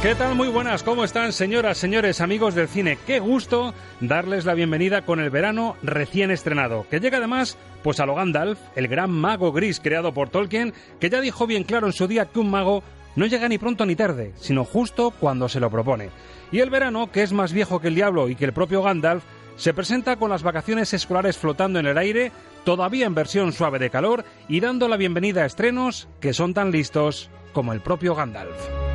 ¿Qué tal? Muy buenas, ¿cómo están señoras, señores, amigos del cine? Qué gusto darles la bienvenida con el verano recién estrenado, que llega además pues a lo Gandalf, el gran mago gris creado por Tolkien, que ya dijo bien claro en su día que un mago no llega ni pronto ni tarde, sino justo cuando se lo propone. Y el verano, que es más viejo que el diablo y que el propio Gandalf, se presenta con las vacaciones escolares flotando en el aire, todavía en versión suave de calor y dando la bienvenida a estrenos que son tan listos como el propio Gandalf.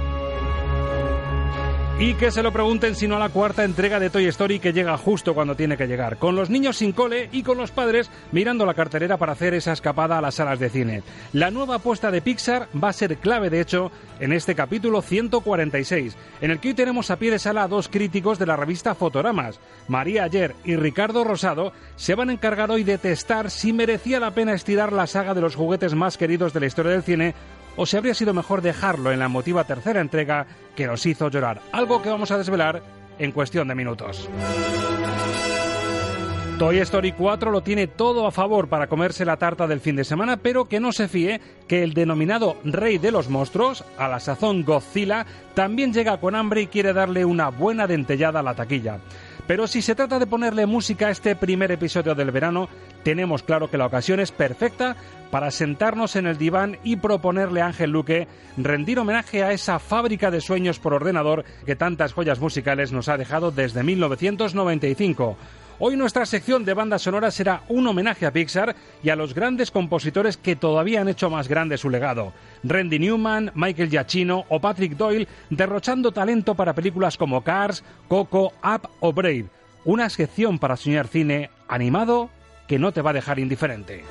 Y que se lo pregunten si no a la cuarta entrega de Toy Story que llega justo cuando tiene que llegar, con los niños sin cole y con los padres mirando la carterera para hacer esa escapada a las salas de cine. La nueva apuesta de Pixar va a ser clave, de hecho, en este capítulo 146, en el que hoy tenemos a pie de sala a dos críticos de la revista Fotogramas. María Ayer y Ricardo Rosado se van a encargar hoy de testar si merecía la pena estirar la saga de los juguetes más queridos de la historia del cine o si habría sido mejor dejarlo en la emotiva tercera entrega que nos hizo llorar, algo que vamos a desvelar en cuestión de minutos. Toy Story 4 lo tiene todo a favor para comerse la tarta del fin de semana, pero que no se fíe que el denominado rey de los monstruos, a la sazón Godzilla, también llega con hambre y quiere darle una buena dentellada a la taquilla. Pero si se trata de ponerle música a este primer episodio del verano, tenemos claro que la ocasión es perfecta para sentarnos en el diván y proponerle a Ángel Luque rendir homenaje a esa fábrica de sueños por ordenador que tantas joyas musicales nos ha dejado desde 1995. Hoy nuestra sección de banda sonora será un homenaje a Pixar y a los grandes compositores que todavía han hecho más grande su legado. Randy Newman, Michael Giacchino o Patrick Doyle derrochando talento para películas como Cars, Coco, Up o Brave. Una sección para soñar cine animado que no te va a dejar indiferente.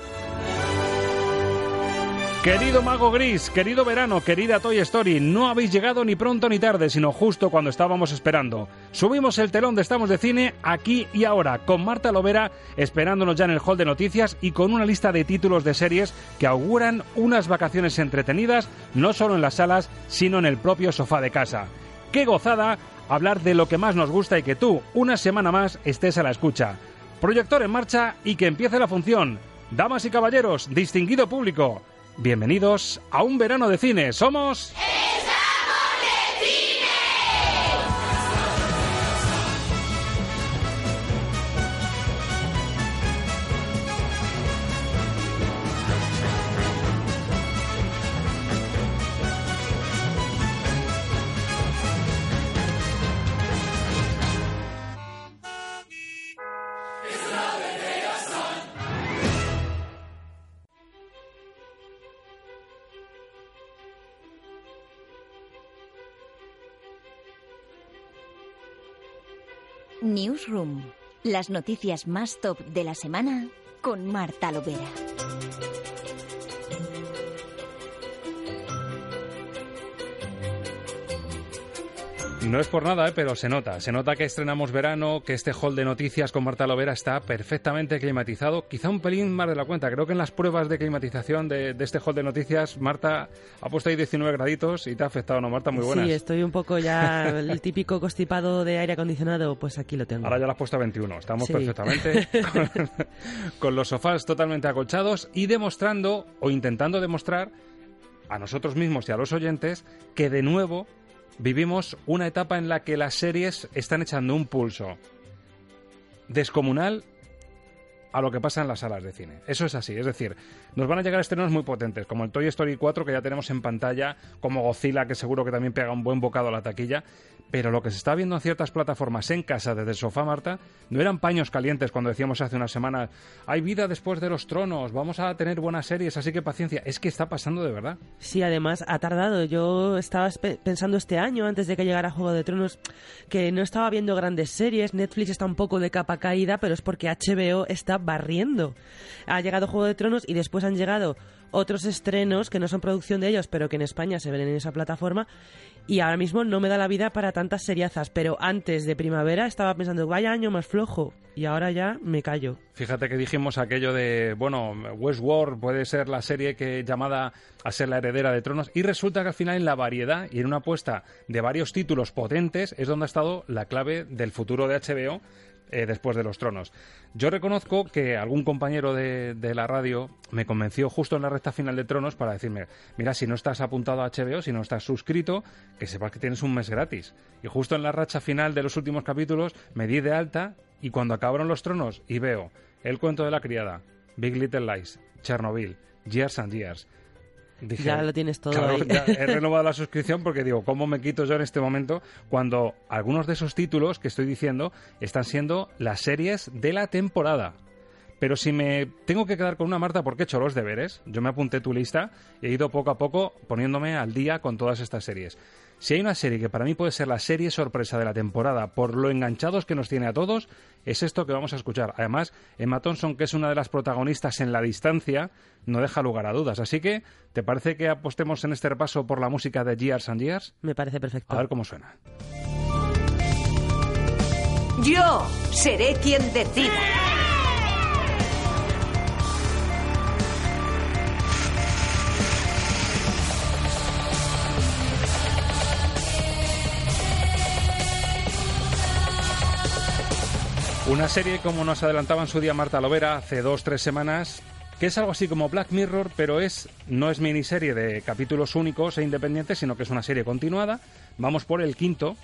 Querido Mago Gris, querido verano, querida Toy Story, no habéis llegado ni pronto ni tarde, sino justo cuando estábamos esperando. Subimos el telón de Estamos de Cine aquí y ahora, con Marta Lovera esperándonos ya en el hall de noticias y con una lista de títulos de series que auguran unas vacaciones entretenidas, no solo en las salas, sino en el propio sofá de casa. ¡Qué gozada! Hablar de lo que más nos gusta y que tú, una semana más, estés a la escucha. Proyector en marcha y que empiece la función. Damas y caballeros, distinguido público, bienvenidos a un verano de cine. Somos... Newsroom. Las noticias más top de la semana con Marta Lovera. No es por nada, ¿eh? pero se nota. Se nota que estrenamos verano, que este hall de noticias con Marta Lovera está perfectamente climatizado. Quizá un pelín más de la cuenta. Creo que en las pruebas de climatización de, este hall de noticias, Marta ha puesto ahí 19 graditos y te ha afectado, ¿no, Marta? Muy buenas. Sí, estoy un poco ya el típico constipado de aire acondicionado, pues aquí lo tengo. Ahora ya lo has puesto a 21. Estamos perfectamente con, con los sofás totalmente acolchados y demostrando o intentando demostrar a nosotros mismos y a los oyentes que de nuevo vivimos una etapa en la que las series están echando un pulso descomunal a lo que pasa en las salas de cine. Eso es así, es decir, nos van a llegar estrenos muy potentes, como el Toy Story 4 que ya tenemos en pantalla, como Godzilla que seguro que también pega un buen bocado a la taquilla, pero lo que se está viendo en ciertas plataformas en casa desde el sofá, Marta, no eran paños calientes cuando decíamos hace unas semanas, hay vida después de los tronos, vamos a tener buenas series, así que paciencia. Es que está pasando de verdad. Sí, además ha tardado. Yo estaba pensando este año, antes de que llegara Juego de Tronos, que no estaba viendo grandes series. Netflix está un poco de capa caída, pero es porque HBO está barriendo. Ha llegado Juego de Tronos y después han llegado otros estrenos que no son producción de ellos, pero que en España se ven en esa plataforma. Y ahora mismo no me da la vida para tantas seriazas, pero antes de primavera estaba pensando, vaya año más flojo, y ahora ya me callo. Fíjate que dijimos aquello de, bueno, Westworld puede ser la serie que llamada a ser la heredera de tronos, y resulta que al final en la variedad y en una apuesta de varios títulos potentes es donde ha estado la clave del futuro de HBO eh, después de los tronos. Yo reconozco que algún compañero de, la radio me convenció justo en la recta final de tronos para decirme, mira, si no estás apuntado a HBO, si no estás suscrito, que sepas que tienes un mes gratis. Y justo en la racha final de los últimos capítulos me di de alta y cuando acabaron los tronos y veo El cuento de la criada, Big Little Lies, Chernobyl, Years and Years, ya lo tienes todo ahí. he renovado la suscripción porque digo, ¿cómo me quito yo en este momento cuando algunos de esos títulos que estoy diciendo están siendo las series de la temporada? Pero si me tengo que quedar con una Marta porque he hecho los deberes, yo me apunté tu lista y he ido poco a poco poniéndome al día con todas estas series. Si hay una serie que para mí puede ser la serie sorpresa de la temporada por lo enganchados que nos tiene a todos, es esto que vamos a escuchar. Además, Emma Thompson, que es una de las protagonistas en la distancia, no deja lugar a dudas. Así que, ¿te parece que apostemos en este repaso por la música de Years and Years? Me parece perfecto. A ver cómo suena. Yo seré quien decida. Una serie como nos adelantaba en su día Marta Lovera hace dos, tres semanas, que es algo así como Black Mirror, pero es no es miniserie de capítulos únicos e independientes, sino que es una serie continuada. Vamos por el quinto.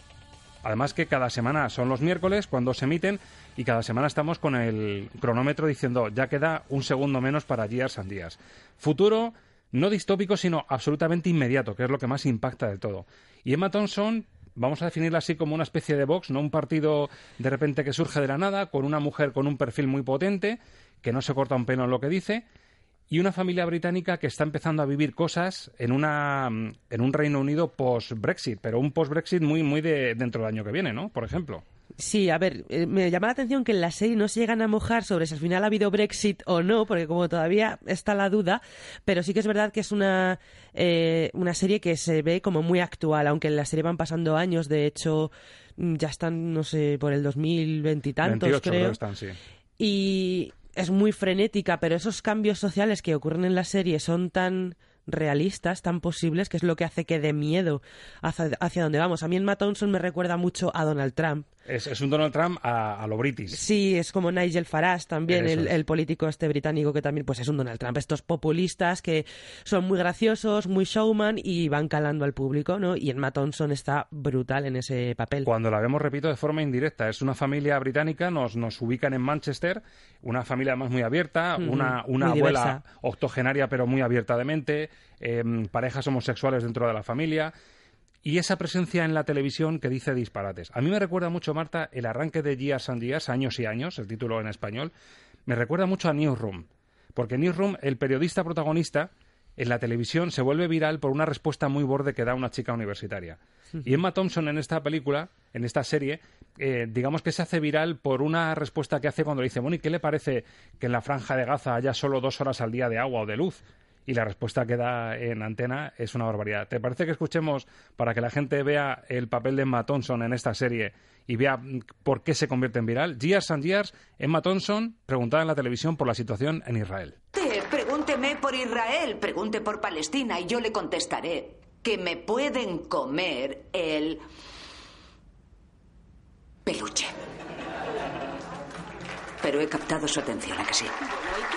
Además que cada semana son los miércoles cuando se emiten y cada semana estamos con el cronómetro diciendo ya queda un segundo menos para Years and Días. Futuro no distópico, sino absolutamente inmediato, que es lo que más impacta de todo. Y Emma Thompson vamos a definirla así como una especie de box, no un partido de repente que surge de la nada, con una mujer con un perfil muy potente, que no se corta un pelo en lo que dice, y una familia británica que está empezando a vivir cosas en una en un Reino Unido post Brexit, pero un post Brexit muy muy de dentro del año que viene, ¿no? Por ejemplo. Sí, a ver, eh, me llama la atención que en la serie no se llegan a mojar sobre si al final ha habido Brexit o no, porque como todavía está la duda, pero sí que es verdad que es una, eh, una serie que se ve como muy actual, aunque en la serie van pasando años, de hecho mm, ya están, no sé, por el 2020 y tantos, creo. Están, sí. Y es muy frenética, pero esos cambios sociales que ocurren en la serie son tan realistas, tan posibles, que es lo que hace que dé miedo hacia, hacia donde vamos. A mí en Matt Thompson me recuerda mucho a Donald Trump. Es, un Donald Trump a, lo british. Sí, es como Nigel Farage también, el, político este británico que también pues es un Donald Trump. Estos populistas que son muy graciosos, muy showman y van calando al público, ¿no? Y Matt Thompson está brutal en ese papel. Cuando la vemos, repito, de forma indirecta. Es una familia británica, nos, nos ubican en Manchester, una familia además muy abierta, una, una abuela octogenaria pero muy abierta de mente, em, parejas homosexuales dentro de la familia y esa presencia en la televisión que dice disparates. A mí me recuerda mucho, Marta, el arranque de Years and Years, años y años, el título en español, me recuerda mucho a Newsroom, porque en Newsroom el periodista protagonista en la televisión se vuelve viral por una respuesta muy borde que da una chica universitaria. Y Emma Thompson en esta película, en esta serie, eh, digamos que se hace viral por una respuesta que hace cuando le dice, bueno, ¿y qué le parece que en la franja de Gaza haya solo dos horas al día de agua o de luz? Y la respuesta que da en antena es una barbaridad. ¿Te parece que escuchemos para que la gente vea el papel de Emma Thompson en esta serie y vea mm, por qué se convierte en viral? Years and Years, Emma Thompson preguntada en la televisión por la situación en Israel. Te, pregúnteme por Israel, pregunte por Palestina y yo le contestaré que me pueden comer el peluche. Pero he captado su atención, ¿a que sí?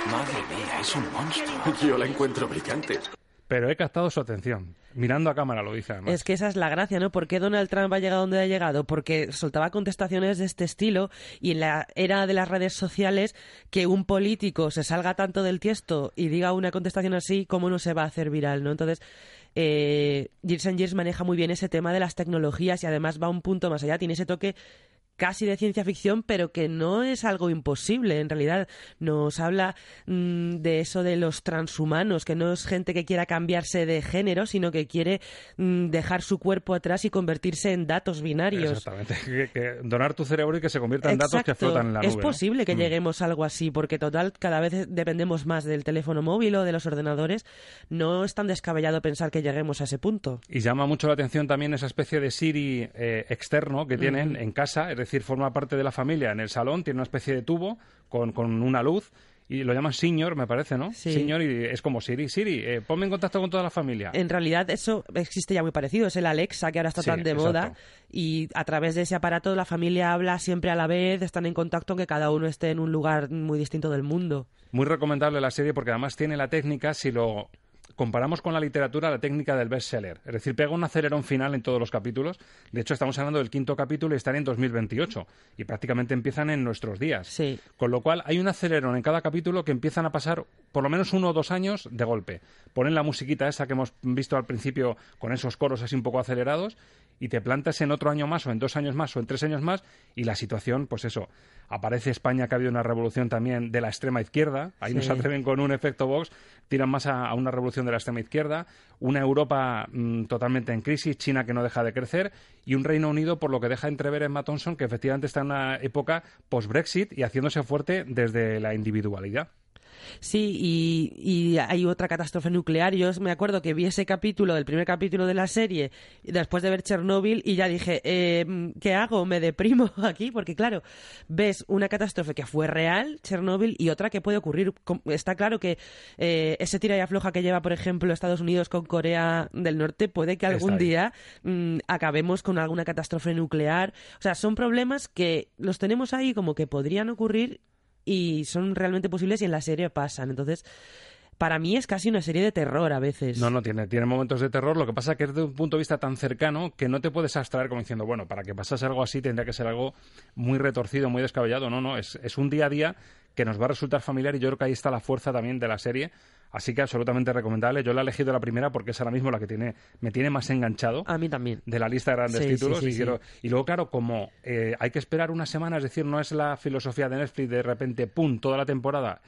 Madre mía, es un monstruo. Yo la encuentro brillante. Pero he captado su atención. Mirando a cámara lo dice además. Es que esa es la gracia, ¿no? ¿Por qué Donald Trump ha llegado donde ha llegado? Porque soltaba contestaciones de este estilo y en la era de las redes sociales que un político se salga tanto del tiesto y diga una contestación así, ¿cómo no se va a hacer viral, no? Entonces, eh, Gears maneja muy bien ese tema de las tecnologías y además va un punto más allá, tiene ese toque casi de ciencia ficción, pero que no es algo imposible. En realidad nos habla mm, de eso de los transhumanos, que no es gente que quiera cambiarse de género, sino que quiere mm, dejar su cuerpo atrás y convertirse en datos binarios. Exactamente. Que, donar tu cerebro y que se convierta en datos que flotan en la nube. Es posible que mm. lleguemos a algo así, porque total, cada vez dependemos más del teléfono móvil o de los ordenadores. No es tan descabellado pensar que lleguemos a ese punto. Y llama mucho la atención también esa especie de Siri eh, externo que tienen en casa, es decir, decir, forma parte de la familia en el salón, tiene una especie de tubo con, con una luz y lo llaman Señor, me parece, ¿no? Sí. Señor y es como Siri. Siri, eh, ponme en contacto con toda la familia. En realidad eso existe ya muy parecido, es el Alexa que ahora está tan de moda y a través de ese aparato la familia habla siempre a la vez, están en contacto aunque cada uno esté en un lugar muy distinto del mundo. Muy recomendable la serie porque además tiene la técnica, si lo comparamos con la literatura la técnica del bestseller. Es decir, pega un acelerón final en todos los capítulos. De hecho, estamos hablando del quinto capítulo y están en 2028. Y prácticamente empiezan en nuestros días. Sí. Con lo cual, hay un acelerón en cada capítulo que empiezan a pasar por lo menos uno o dos años de golpe. Ponen la musiquita esa que hemos visto al principio con esos coros así un poco acelerados y te plantas en otro año más o en dos años más o en tres años más y la situación, pues eso, aparece España que ha habido una revolución también de la extrema izquierda, ahí nos atreven con un efecto Vox, tiran más a, una revolución de la extrema izquierda, una Europa mm, totalmente en crisis, China que no deja de crecer y un Reino Unido por lo que deja entrever en Matt Thompson que efectivamente está en una época post-Brexit y haciéndose fuerte desde la individualidad. Sí, y, hay otra catástrofe nuclear. Yo me acuerdo que vi ese capítulo, del primer capítulo de la serie, después de ver Chernóbil, y ya dije, eh, ¿qué hago? ¿Me deprimo aquí? Porque claro, ves una catástrofe que fue real, Chernóbil, y otra que puede ocurrir. Está claro que eh, ese tira y afloja que lleva, por ejemplo, Estados Unidos con Corea del Norte, puede que algún día mm, acabemos con alguna catástrofe nuclear. O sea, son problemas que los tenemos ahí como que podrían ocurrir y son realmente posibles y en la serie pasan. Entonces, para mí es casi una serie de terror a veces. No, no, tiene, tiene momentos de terror. Lo que pasa es que es de un punto de vista tan cercano que no te puedes abstraer como diciendo, bueno, para que pasase algo así tendría que ser algo muy retorcido, muy descabellado. No, no, es, es un día a día que nos va a resultar familiar y yo creo que ahí está la fuerza también de la serie. Así que absolutamente recomendable. Yo la he elegido la primera porque es ahora mismo la que tiene, me tiene más enganchado. A mí también. De la lista de grandes títulos. y, quiero, y luego, claro, como eh, hay que esperar una semana, es decir, no es la filosofía de Netflix de repente, ¡pum!, toda la temporada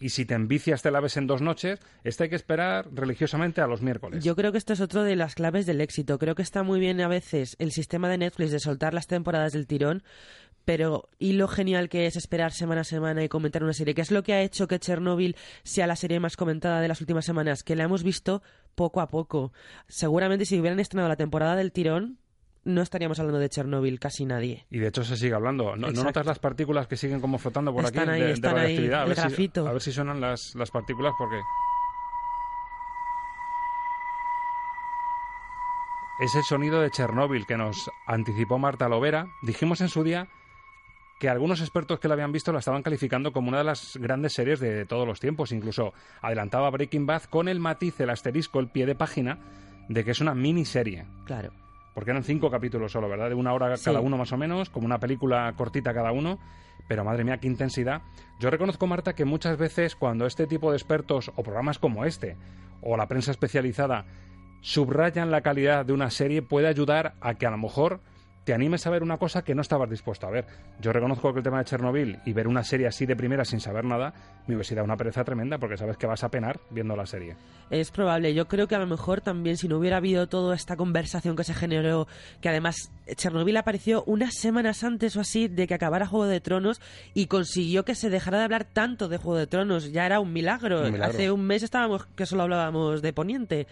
y si te envicias te la ves en dos noches, esta hay que esperar religiosamente a los miércoles. Yo creo que esto es otro de las claves del éxito. Creo que está muy bien a veces el sistema de Netflix de soltar las temporadas del tirón, pero y lo genial que es esperar semana a semana y comentar una serie, que es lo que ha hecho que Chernobyl sea la serie más comentada de las últimas semanas, que la hemos visto poco a poco. Seguramente si hubieran estrenado la temporada del tirón, no estaríamos hablando de Chernobyl casi nadie. Y de hecho se sigue hablando. ¿No, notas las partículas que siguen como flotando por están aquí ahí, están Ahí, el a, ver grafito. Si, a ver si suenan las, las partículas porque... Es el sonido de Chernóbil que nos anticipó Marta Lovera. Dijimos en su día que algunos expertos que la habían visto la estaban calificando como una de las grandes series de todos los tiempos. Incluso adelantaba Breaking Bad con el matiz, el asterisco, el pie de página de que es una miniserie. Claro. Porque eran cinco capítulos solo, ¿verdad? De una hora cada uno más o menos, como una película cortita cada uno. Pero madre mía, qué intensidad. Yo reconozco, Marta, que muchas veces cuando este tipo de expertos o programas como este, o la prensa especializada, subrayan la calidad de una serie, puede ayudar a que a lo mejor te animes a ver una cosa que no estabas dispuesto a ver. Yo reconozco que el tema de Chernobyl y ver una serie así de primera sin saber nada me hubiese dado una pereza tremenda porque sabes que vas a penar viendo la serie. Es probable. Yo creo que a lo mejor también si no hubiera habido toda esta conversación que se generó, que además Chernobyl apareció unas semanas antes o así de que acabara Juego de Tronos y consiguió que se dejara de hablar tanto de Juego de Tronos. Ya era un milagro. Un milagro. Hace un mes estábamos que solo hablábamos de Poniente.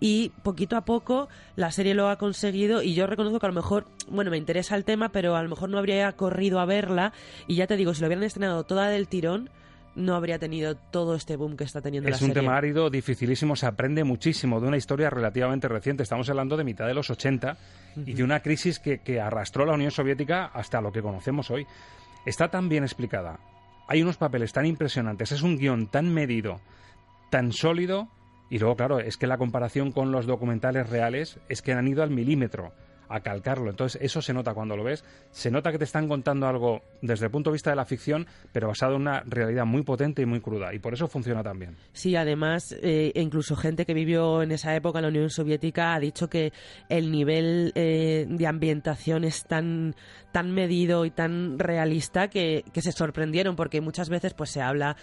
Y poquito a poco la serie lo ha conseguido y yo reconozco que a lo mejor, bueno, me interesa el tema, pero a lo mejor no habría corrido a verla. Y ya te digo, si lo hubieran estrenado toda del tirón, no habría tenido todo este boom que está teniendo la Es un serie. tema árido, dificilísimo, se aprende muchísimo de una historia relativamente reciente. Estamos hablando de mitad de los 80 y de una crisis que, que arrastró a la Unión Soviética hasta lo que conocemos hoy. Está tan bien explicada, hay unos papeles tan impresionantes, es un guion tan medido, tan sólido, y luego, claro, es que la comparación con los documentales reales es que han ido al milímetro a calcarlo. Entonces, eso se nota cuando lo ves. Se nota que te están contando algo desde el punto de vista de la ficción, pero basado en una realidad muy potente y muy cruda. Y por eso funciona tan bien. Sí, además, eh, incluso gente que vivió en esa época en la Unión Soviética ha dicho que el nivel eh, de ambientación es tan, tan medido y tan realista que, que se sorprendieron, porque muchas veces pues se habla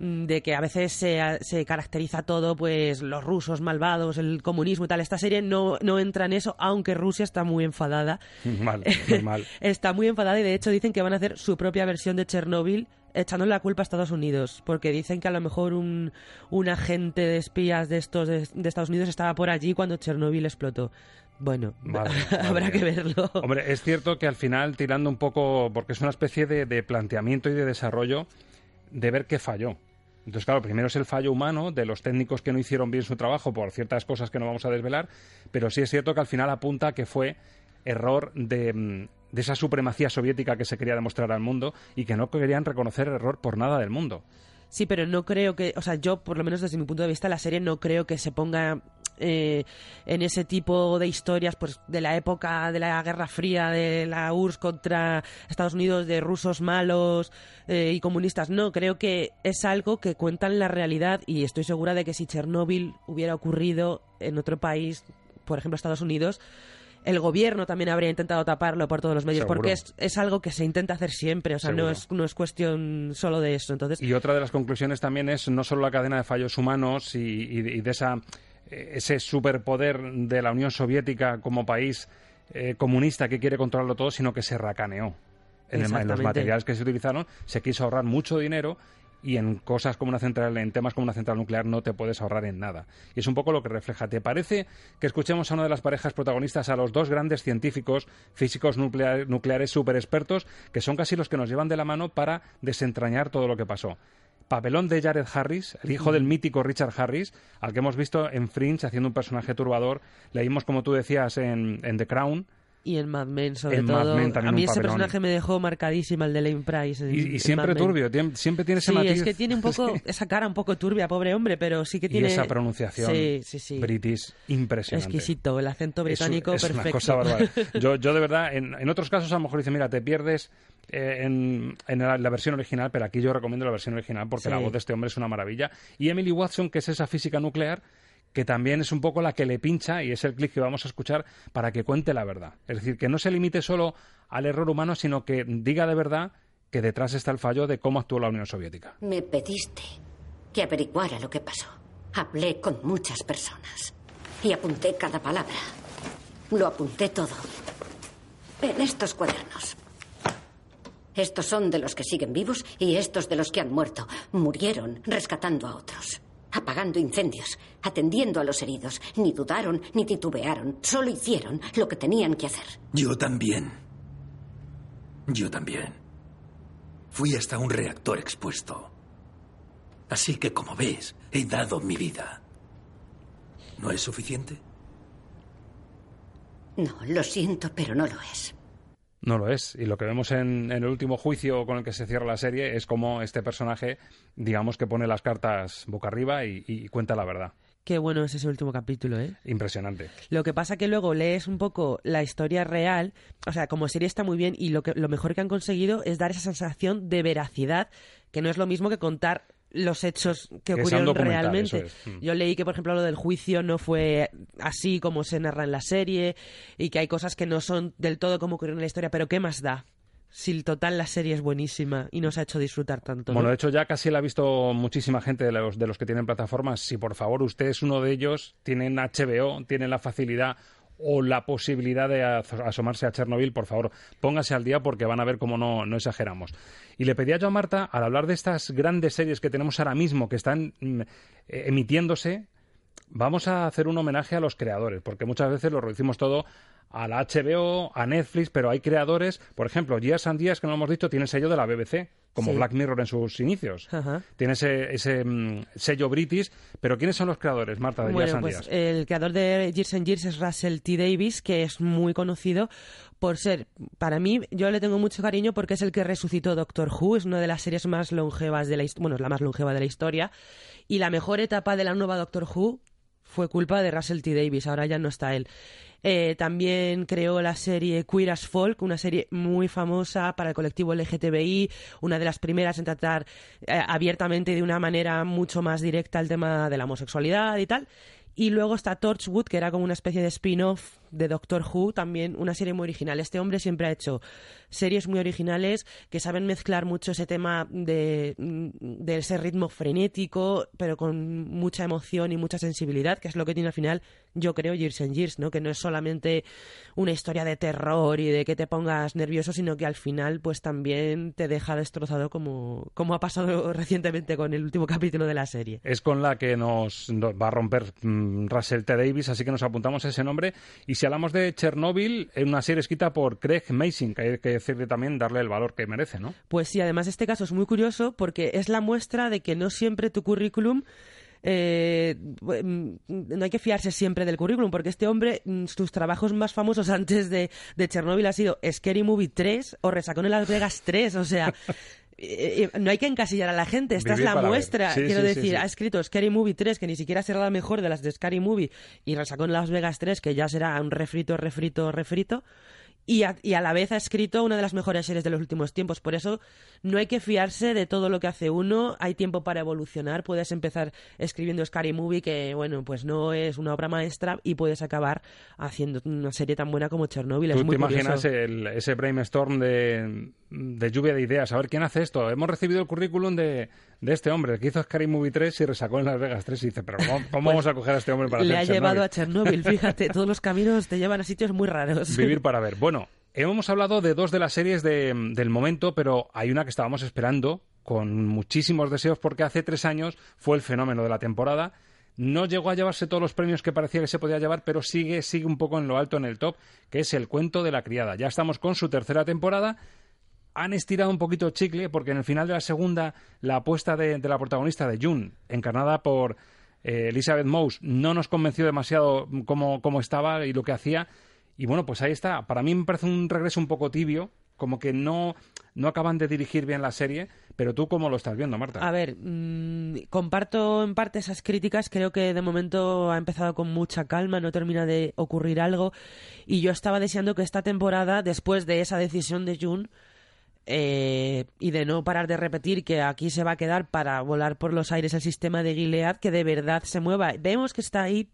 mm, de que a veces se, se caracteriza todo, pues los rusos malvados, el comunismo y tal. Esta serie no, no entra en eso, aunque Rusia está muy enfadada. Mal, está muy enfadada y de hecho dicen que van a hacer su propia versión de Chernóbil echándole la culpa a Estados Unidos, porque dicen que a lo mejor un, un agente de espías de estos de, de Estados Unidos estaba por allí cuando Chernóbil explotó. Bueno, Madre, habrá que verlo. Hombre, es cierto que al final, tirando un poco, porque es una especie de, de planteamiento y de desarrollo, de ver qué falló. Entonces, claro, primero es el fallo humano de los técnicos que no hicieron bien su trabajo por ciertas cosas que no vamos a desvelar, pero sí es cierto que al final apunta que fue error de, mm, de esa supremacía soviética que se quería demostrar al mundo y que no querían reconocer error por nada del mundo. Sí, pero no creo que, o sea, yo por lo menos desde mi punto de vista la serie no creo que se ponga eh, en ese tipo de historias pues de la época de la Guerra Fría, de la URSS contra Estados Unidos, de rusos malos eh, y comunistas. No, creo que es algo que cuentan la realidad y estoy segura de que si Chernóbil hubiera ocurrido en otro país, por ejemplo Estados Unidos, el gobierno también habría intentado taparlo por todos los medios, Seguro. porque es, es algo que se intenta hacer siempre, o sea, no es, no es cuestión solo de eso. Entonces, Y otra de las conclusiones también es no solo la cadena de fallos humanos y, y- y de esa, eh, ese superpoder de la Unión Soviética como país eh, comunista que quiere controlarlo todo, sino que se racaneó. En, el en los materiales que se utilizaron se quiso ahorrar mucho dinero y en cosas como una central, en temas como una central nuclear no te puedes ahorrar en nada. Y es un poco lo que refleja. ¿Te parece que escuchemos a una de las parejas protagonistas, a los dos grandes científicos, físicos nuclear- nucleares super expertos, que son casi los que nos llevan de la mano para desentrañar todo lo que pasó? Papelón de Jared Harris, el hijo del mítico Richard Harris, al que hemos visto en Fringe haciendo un personaje turbador. Leímos, como tú decías, en, en The Crown. Y en Mad Men, sobre En Mad todo. Men también a mí ese papelón. personaje me dejó marcadísima, el de Lane Price. en- Y, y siempre turbio, siempre tiene ese Sí, matiz. es que tiene un poco esa cara un poco turbia, pobre hombre, pero sí que y tiene. esa pronunciación Sí, british impresionante. Exquisito, el acento Es británico es, una perfecto. cosa bárbara. Yo, yo de verdad, en, en otros casos a lo mejor dice, mira, te pierdes eh, en, en la, la versión original, pero aquí yo recomiendo la versión original porque la voz de este hombre es una maravilla. Y Emily Watson, que es esa física nuclear, que también es un poco la que le pincha y es el clic que vamos a escuchar para que cuente la verdad. Es decir, que no se limite solo al error humano, sino que diga de verdad que detrás está el fallo de cómo actuó la Unión Soviética. Me pediste que averiguara lo que pasó. Hablé con muchas personas y apunté cada palabra. Lo apunté todo. En estos cuadernos. Estos son de los que siguen vivos y estos de los que han muerto. Murieron rescatando a otros, apagando incendios, atendiendo a los heridos. Ni dudaron ni titubearon. Solo hicieron lo que tenían que hacer. Yo también. Yo también. Fui hasta un reactor expuesto. Así que, como ves, he dado mi vida. ¿No es suficiente? No, lo siento, pero no lo es. No lo es. Y lo que vemos en, en el último juicio con el que se cierra la serie es como este personaje, digamos que pone las cartas boca arriba y, y cuenta la verdad. Qué bueno es ese último capítulo, ¿eh? Impresionante. Lo que pasa que luego lees un poco la historia real, o sea, como serie está muy bien y lo, que, lo mejor que han conseguido es dar esa sensación de veracidad, que no es lo mismo que contar los hechos que ocurrieron realmente. es. Mm. Yo leí que, por ejemplo, lo del juicio no fue así como se narra en la serie y que hay cosas que no son del todo como ocurrieron en la historia, pero ¿qué más da? Si el total la serie es buenísima y nos ha hecho disfrutar tanto. ¿no? Bueno, de hecho ya casi la ha visto muchísima gente de los, de los que tienen plataformas. Si por favor usted es uno de ellos, tienen HBO, tienen la facilidad o la posibilidad de asomarse a Chernobyl, por favor, póngase al día porque van a ver cómo no, no exageramos. Y le pedía yo a Marta, al hablar de estas grandes series que tenemos ahora mismo, que están mm, emitiéndose, vamos a hacer un homenaje a los creadores, porque muchas veces lo reducimos todo a la HBO, a Netflix, pero hay creadores, por ejemplo, Years and Years, que no lo hemos dicho, tiene el sello de la BBC, como Sí. Black Mirror en sus inicios. Ajá. Tiene ese, ese mm, sello british, pero ¿quiénes son los creadores, Marta, de Bueno, and pues el creador de Years and Years es Russell T. Davis, que es muy conocido por ser, para mí, yo le tengo mucho cariño porque es el que resucitó Doctor Who, es una de las series más longevas de la historia, bueno, es la más longeva de la historia, y la mejor etapa de la nueva Doctor Who fue culpa de Russell T. Davis, ahora ya no está él. Eh, también creó la serie Queer as Folk, una serie muy famosa para el colectivo LGTBI, una de las primeras en tratar eh, abiertamente de una manera mucho más directa el tema de la homosexualidad y tal. Y luego está Torchwood, que era como una especie de spin-off de Doctor Who, también una serie muy original. Este hombre siempre ha hecho series muy originales que saben mezclar mucho ese tema de, de ese ritmo frenético, pero con mucha emoción y mucha sensibilidad, que es lo que tiene al final, yo creo, Years and Years, ¿no? Que no es solamente una historia de terror y de que te pongas nervioso, sino que al final, pues también te deja destrozado como, como ha pasado recientemente con el último capítulo de la serie. Es con la que nos, nos va a romper mm, Russell T. Davis, así que nos apuntamos a ese nombre. Y si hablamos de Chernobyl, es una serie escrita por Craig Mason, que hay que decirle también darle el valor que merece, ¿no? Pues sí, además este caso es muy curioso porque es la muestra de que no siempre tu currículum eh, mm, no hay que fiarse siempre del currículum, porque este hombre, mm, sus trabajos más famosos antes de, de Chernobyl ha sido Scary Movie 3 o Resacón en Las Vegas 3, o sea... eh, eh, no hay que encasillar a la gente, esta Vivir es la muestra. Sí, Quiero sí, decir, sí. ha escrito Scary Movie 3, que ni siquiera será la mejor de las de Scary Movie, y Resacón en Las Vegas 3, que ya será un refrito, refrito, refrito. Y a, y a la vez ha escrito una de las mejores series de los últimos tiempos. Por eso no hay que fiarse de todo lo que hace uno. Hay tiempo para evolucionar. Puedes empezar escribiendo Scary Movie, que bueno, pues no es una obra maestra, y puedes acabar haciendo una serie tan buena como Chernobyl. Es ¿Tú muy te imaginas el- ese brainstorm de, de lluvia de ideas? A ver, ¿quién hace esto? Hemos recibido el currículum de, de este hombre que hizo Scary Movie 3 y resacó en Las Vegas 3 y dice, pero ¿cómo, cómo vamos a coger a este hombre para Pues Le ha llevado Chernobyl? a Chernobyl, fíjate, todos los caminos te llevan a sitios muy raros. Vivir para ver. Bueno, hemos hablado de dos de las series de- del momento, pero hay una que estábamos esperando con muchísimos deseos porque hace tres años fue el fenómeno de la temporada. No llegó a llevarse todos los premios que parecía que se podía llevar, pero sigue, sigue un poco en lo alto en el top, que es El cuento de la criada. Ya estamos con su tercera temporada. Han estirado un poquito chicle porque en el final de la segunda la apuesta de, de la protagonista de June, encarnada por eh, Elizabeth Mouse, no nos convenció demasiado cómo, cómo estaba y lo que hacía. Y bueno, pues ahí está. Para mí me parece un regreso un poco tibio, como que no, no acaban de dirigir bien la serie, pero tú cómo lo estás viendo, Marta. A ver, mm, comparto en parte esas críticas. Creo que de momento ha empezado con mucha calma, no termina de ocurrir algo. Y yo estaba deseando que esta temporada, después de esa decisión de June, eh, y de no parar de repetir que aquí se va a quedar para volar por los aires el sistema de Gilead, que de verdad se mueva. Vemos que está ahí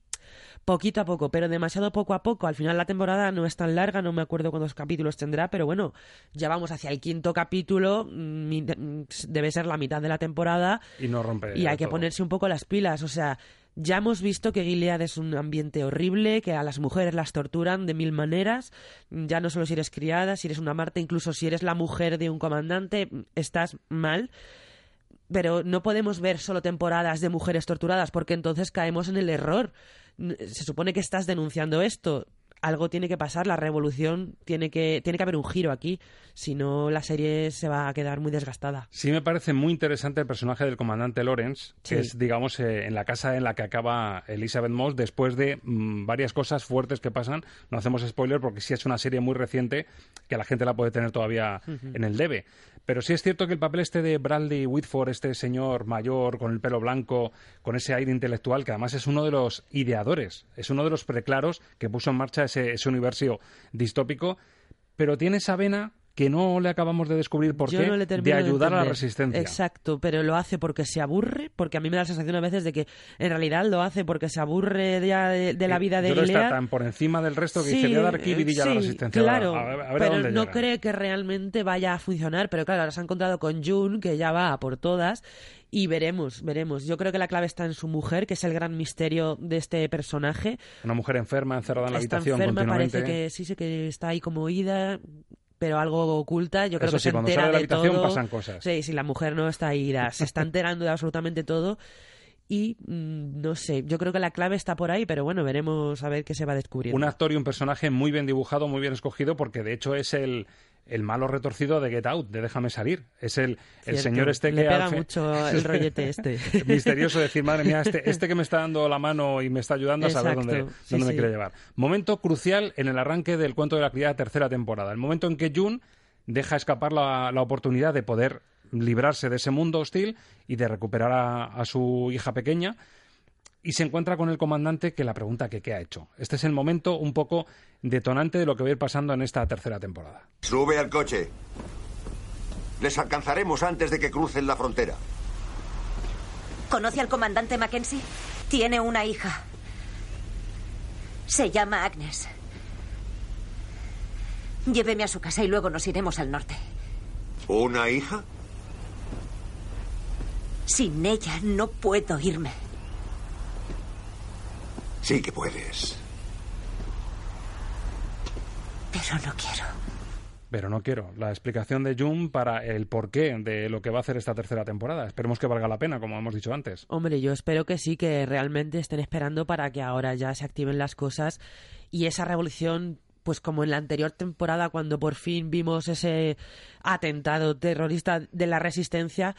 poquito a poco, pero demasiado poco a poco. Al final la temporada no es tan larga, no me acuerdo cuántos capítulos tendrá, pero bueno, ya vamos hacia el quinto capítulo, mm, mm, debe ser la mitad de la temporada Y no rompe. y hay que ponerse un poco las pilas, o sea, ya hemos visto que Gilead es un ambiente horrible, que a las mujeres las torturan de mil maneras, ya no solo si eres criada, si eres una Marta, incluso si eres la mujer de un comandante, estás mal pero no podemos ver solo temporadas de mujeres torturadas porque entonces caemos en el error. Se supone que estás denunciando esto. Algo tiene que pasar, la revolución tiene que, tiene que haber un giro aquí, si no la serie se va a quedar muy desgastada. Sí me parece muy interesante el personaje del comandante Lawrence, que Sí. es, digamos, eh, en la casa en la que acaba Elizabeth Moss después de mm, varias cosas fuertes que pasan. No hacemos spoiler porque sí es una serie muy reciente que la gente la puede tener todavía en el debe. Pero sí es cierto que el papel este de Bradley Whitford, este señor mayor con el pelo blanco, con ese aire intelectual, que además es uno de los ideadores, es uno de los preclaros que puso en marcha ese, ese universo distópico, pero tiene esa vena que no le acabamos de descubrir por Yo qué, no le de termino de ayudar a la resistencia. Exacto, pero lo hace porque se aburre, porque a mí me da la sensación a veces de que en realidad lo hace porque se aburre ya de, de la vida de Yo está tan por encima del resto que Sí, dice, voy a dar aquí eh, vidilla a la sí, resistencia. Claro, a ver, a ver a pero dónde no llega. cree que realmente vaya a funcionar. Pero claro, ahora se ha encontrado con June, que ya va a por todas, y veremos, veremos. Yo creo que la clave está en su mujer, que es el gran misterio de este personaje. Una mujer enferma, encerrada en la está habitación enferma, continuamente. parece que sí, sí que está ahí como oída, pero algo oculta. Yo creo Eso que sí, se entera de la de habitación todo. pasan cosas. Sí, sí, la mujer no está ida, se está enterando de absolutamente todo. Y mm, no sé, yo creo que la clave está por ahí, pero bueno, veremos a ver qué se va descubriendo. Un actor y un personaje muy bien dibujado, muy bien escogido, porque de hecho es el, el malo retorcido de Get Out, de Déjame salir. Es el, el señor este Le que... pega al mucho el rollete este. Misterioso decir, madre mía, este, este que me está dando la mano y me está ayudando a saber dónde, Sí, dónde me quiere llevar. Momento crucial en el arranque del cuento de la criada tercera temporada. El momento en que June deja escapar la, la oportunidad de poder librarse de ese mundo hostil y de recuperar a, a su hija pequeña y se encuentra con el comandante que la pregunta que qué ha hecho. Este es el momento un poco detonante de lo que va a ir pasando en esta tercera temporada. Sube al coche. Les alcanzaremos antes de que crucen la frontera. ¿Conoce al comandante Mackenzie? Tiene una hija. Se llama Agnes. Lléveme a su casa y luego nos iremos al norte. ¿Una hija? Sin ella no puedo irme. Sí que puedes. Pero no quiero. Pero no quiero. La explicación de June para el porqué de lo que va a hacer esta tercera temporada. Esperemos que valga la pena, como hemos dicho antes. Hombre, yo espero que sí, que realmente estén esperando para que ahora ya se activen las cosas y esa revolución, pues como en la anterior temporada, cuando por fin vimos ese atentado terrorista de la resistencia,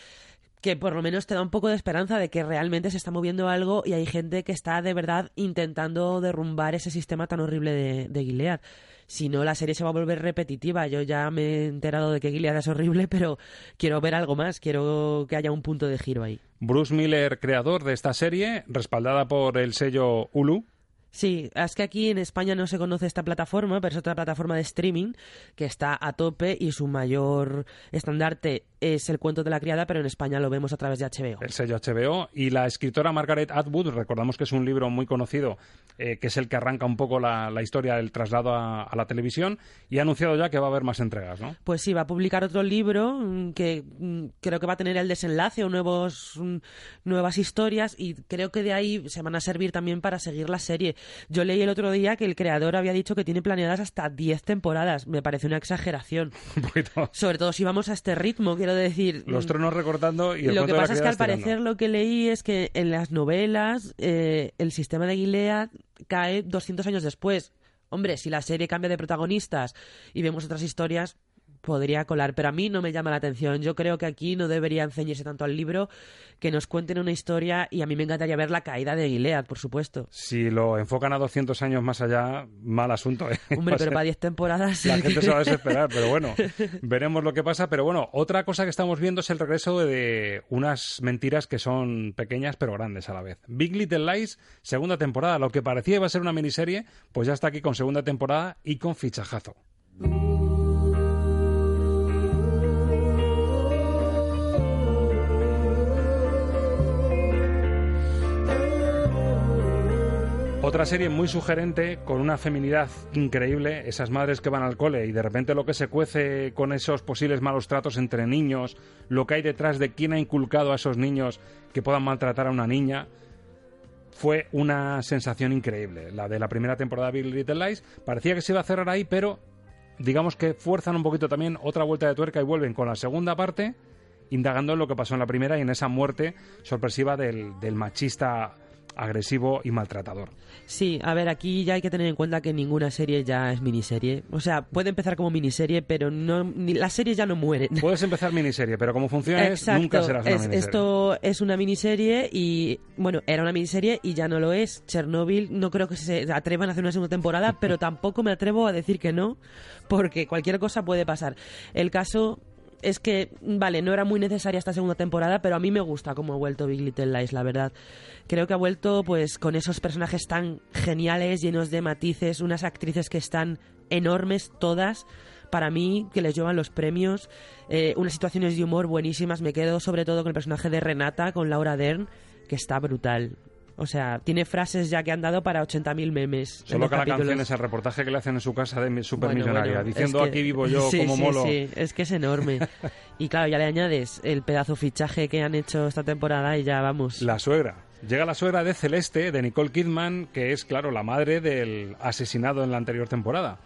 que por lo menos te da un poco de esperanza de que realmente se está moviendo algo y hay gente que está de verdad intentando derrumbar ese sistema tan horrible de, de Gilead. Si no, la serie se va a volver repetitiva. Yo ya me he enterado de que Gilead es horrible, pero quiero ver algo más. Quiero que haya un punto de giro ahí. Bruce Miller, creador de esta serie, respaldada por el sello Hulu. Sí, es que aquí en España no se conoce esta plataforma, pero es otra plataforma de streaming que está a tope y su mayor estandarte es el cuento de la criada, pero en España lo vemos a través de HBO. El sello HBO. Y la escritora Margaret Atwood, recordamos que es un libro muy conocido, eh, que es el que arranca un poco la, la historia del traslado a, a la televisión, y ha anunciado ya que va a haber más entregas, ¿no? Pues sí, va a publicar otro libro mm, que mm, creo que va a tener el desenlace o nuevos, mm, nuevas historias y creo que de ahí se van a servir también para seguir la serie. Yo leí el otro día que el creador había dicho que tiene planeadas hasta 10 temporadas. Me parece una exageración. Un poquito. Sobre todo si vamos a este ritmo, quiero decir. Los mm, tronos recortando y el lo que pasa es que al parecer lo que leí es que en las novelas eh, el sistema de Gilead cae 200 años después. Hombre, si la serie cambia de protagonistas y vemos otras historias, podría colar, pero a mí no me llama la atención. Yo creo que aquí no deberían ceñirse tanto al libro, que nos cuenten una historia y a mí me encantaría ver la caída de Gilead, por supuesto. Si lo enfocan a 200 años más allá, mal asunto. ¿eh? Hombre, pero para 10 temporadas... La gente se va a desesperar, pero bueno, veremos lo que pasa. Pero bueno, otra cosa que estamos viendo es el regreso de unas mentiras que son pequeñas pero grandes a la vez. Big Little Lies, segunda temporada. Lo que parecía iba a ser una miniserie, pues ya está aquí con segunda temporada y con fichajazo. Otra serie muy sugerente, con una feminidad increíble, esas madres que van al cole y de repente lo que se cuece con esos posibles malos tratos entre niños, lo que hay detrás de quién ha inculcado a esos niños que puedan maltratar a una niña, fue una sensación increíble. La de la primera temporada de Big Little Lies parecía que se iba a cerrar ahí, pero digamos que fuerzan un poquito también otra vuelta de tuerca y vuelven con la segunda parte, indagando en lo que pasó en la primera y en esa muerte sorpresiva del, del machista agresivo y maltratador. Sí, a ver, aquí ya hay que tener en cuenta que ninguna serie ya es miniserie. O sea, puede empezar como miniserie, pero no, ni, las series ya no mueren. Puedes empezar miniserie, pero como funciona Exacto, nunca serás una es- miniserie. Esto es una miniserie y, bueno, era una miniserie y ya no lo es. Chernobyl no creo que se atrevan a hacer una segunda temporada, pero tampoco me atrevo a decir que no, porque cualquier cosa puede pasar. El caso es que, vale, no era muy necesaria esta segunda temporada, pero a mí me gusta cómo ha vuelto Big Little Lies, la verdad. Creo que ha vuelto pues con esos personajes tan geniales, llenos de matices, unas actrices que están enormes todas. para mí, que les llevan los premios. Eh, unas situaciones de humor buenísimas. Me quedo sobre todo con el personaje de Renata, con Laura Dern, que está brutal. O sea, tiene frases ya que han dado para 80.000 memes. Solo que la canción es el reportaje que le hacen en su casa de supermillonaria, Bueno, bueno, diciendo es que- aquí vivo yo Sí, como sí, molo. Sí, es que es enorme. y claro, ya le añades el pedazo fichaje que han hecho esta temporada y ya vamos. La suegra. Llega la suegra de Celeste, de Nicole Kidman, que es, claro, la madre del asesinado en la anterior temporada.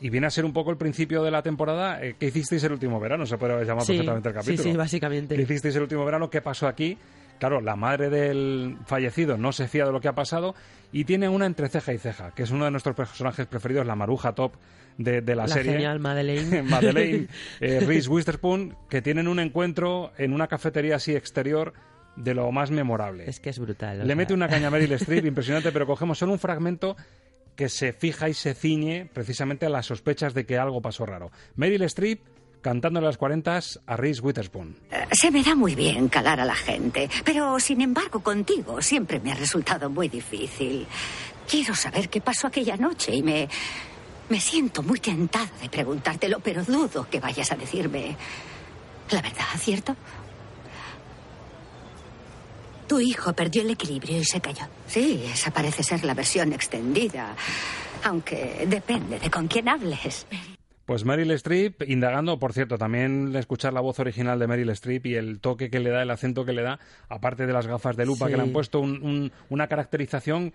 Y viene a ser un poco el principio de la temporada. eh, ¿Qué hicisteis el último verano? Se puede haber llamado Sí, perfectamente el sí, capítulo. sí, básicamente. ¿Qué hicisteis el último verano? ¿Qué pasó aquí? Claro, la madre del fallecido no se fía de lo que ha pasado y tiene una entre ceja y ceja, que es uno de nuestros personajes preferidos, la maruja top de, de la, La serie. genial Madeleine. Madeleine, eh, Reese Witherspoon, que tienen un encuentro en una cafetería así exterior de lo más memorable. Es que es brutal. Le sea. mete una caña a Meryl Streep impresionante, pero cogemos solo un fragmento que se fija y se ciñe precisamente a las sospechas de que algo pasó raro. Meryl Streep cantando en las 40 a Reese Witherspoon. Se me da muy bien calar a la gente, pero sin embargo contigo siempre me ha resultado muy difícil. Quiero saber qué pasó aquella noche y me... Me siento muy tentada de preguntártelo, pero dudo que vayas a decirme la verdad, ¿cierto? Tu hijo perdió el equilibrio y se cayó. Sí, esa parece ser la versión extendida, aunque depende de con quién hables. Pues Meryl Streep, indagando, por cierto, también escuchar la voz original de Meryl Streep y el toque que le da, el acento que le da, aparte de las gafas de lupa Sí. que le han puesto, un- un- una caracterización.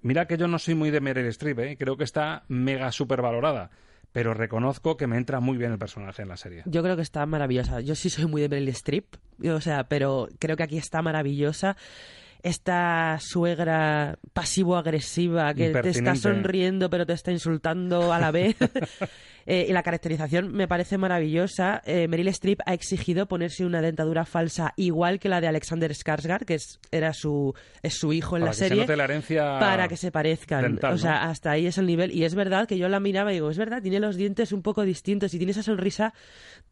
Mira que yo no soy muy de Meryl Streep, ¿eh? creo que está mega super valorada, pero reconozco que me entra muy bien el personaje en la serie. Yo creo que está maravillosa. Yo sí soy muy de Meryl Streep, o sea, pero creo que aquí está maravillosa. Esta suegra pasivo-agresiva que te está sonriendo pero te está insultando a la vez. Eh, y la caracterización me parece maravillosa. Eh, Meryl Streep ha exigido ponerse una dentadura falsa igual que la de Alexander Skarsgård, que es, era su, es su hijo en Para la que se serie. note la herencia para que se parezcan. dental, o sea, ¿no? hasta ahí es el nivel. Y es verdad que yo la miraba y digo, es verdad, tiene los dientes un poco distintos y tiene esa sonrisa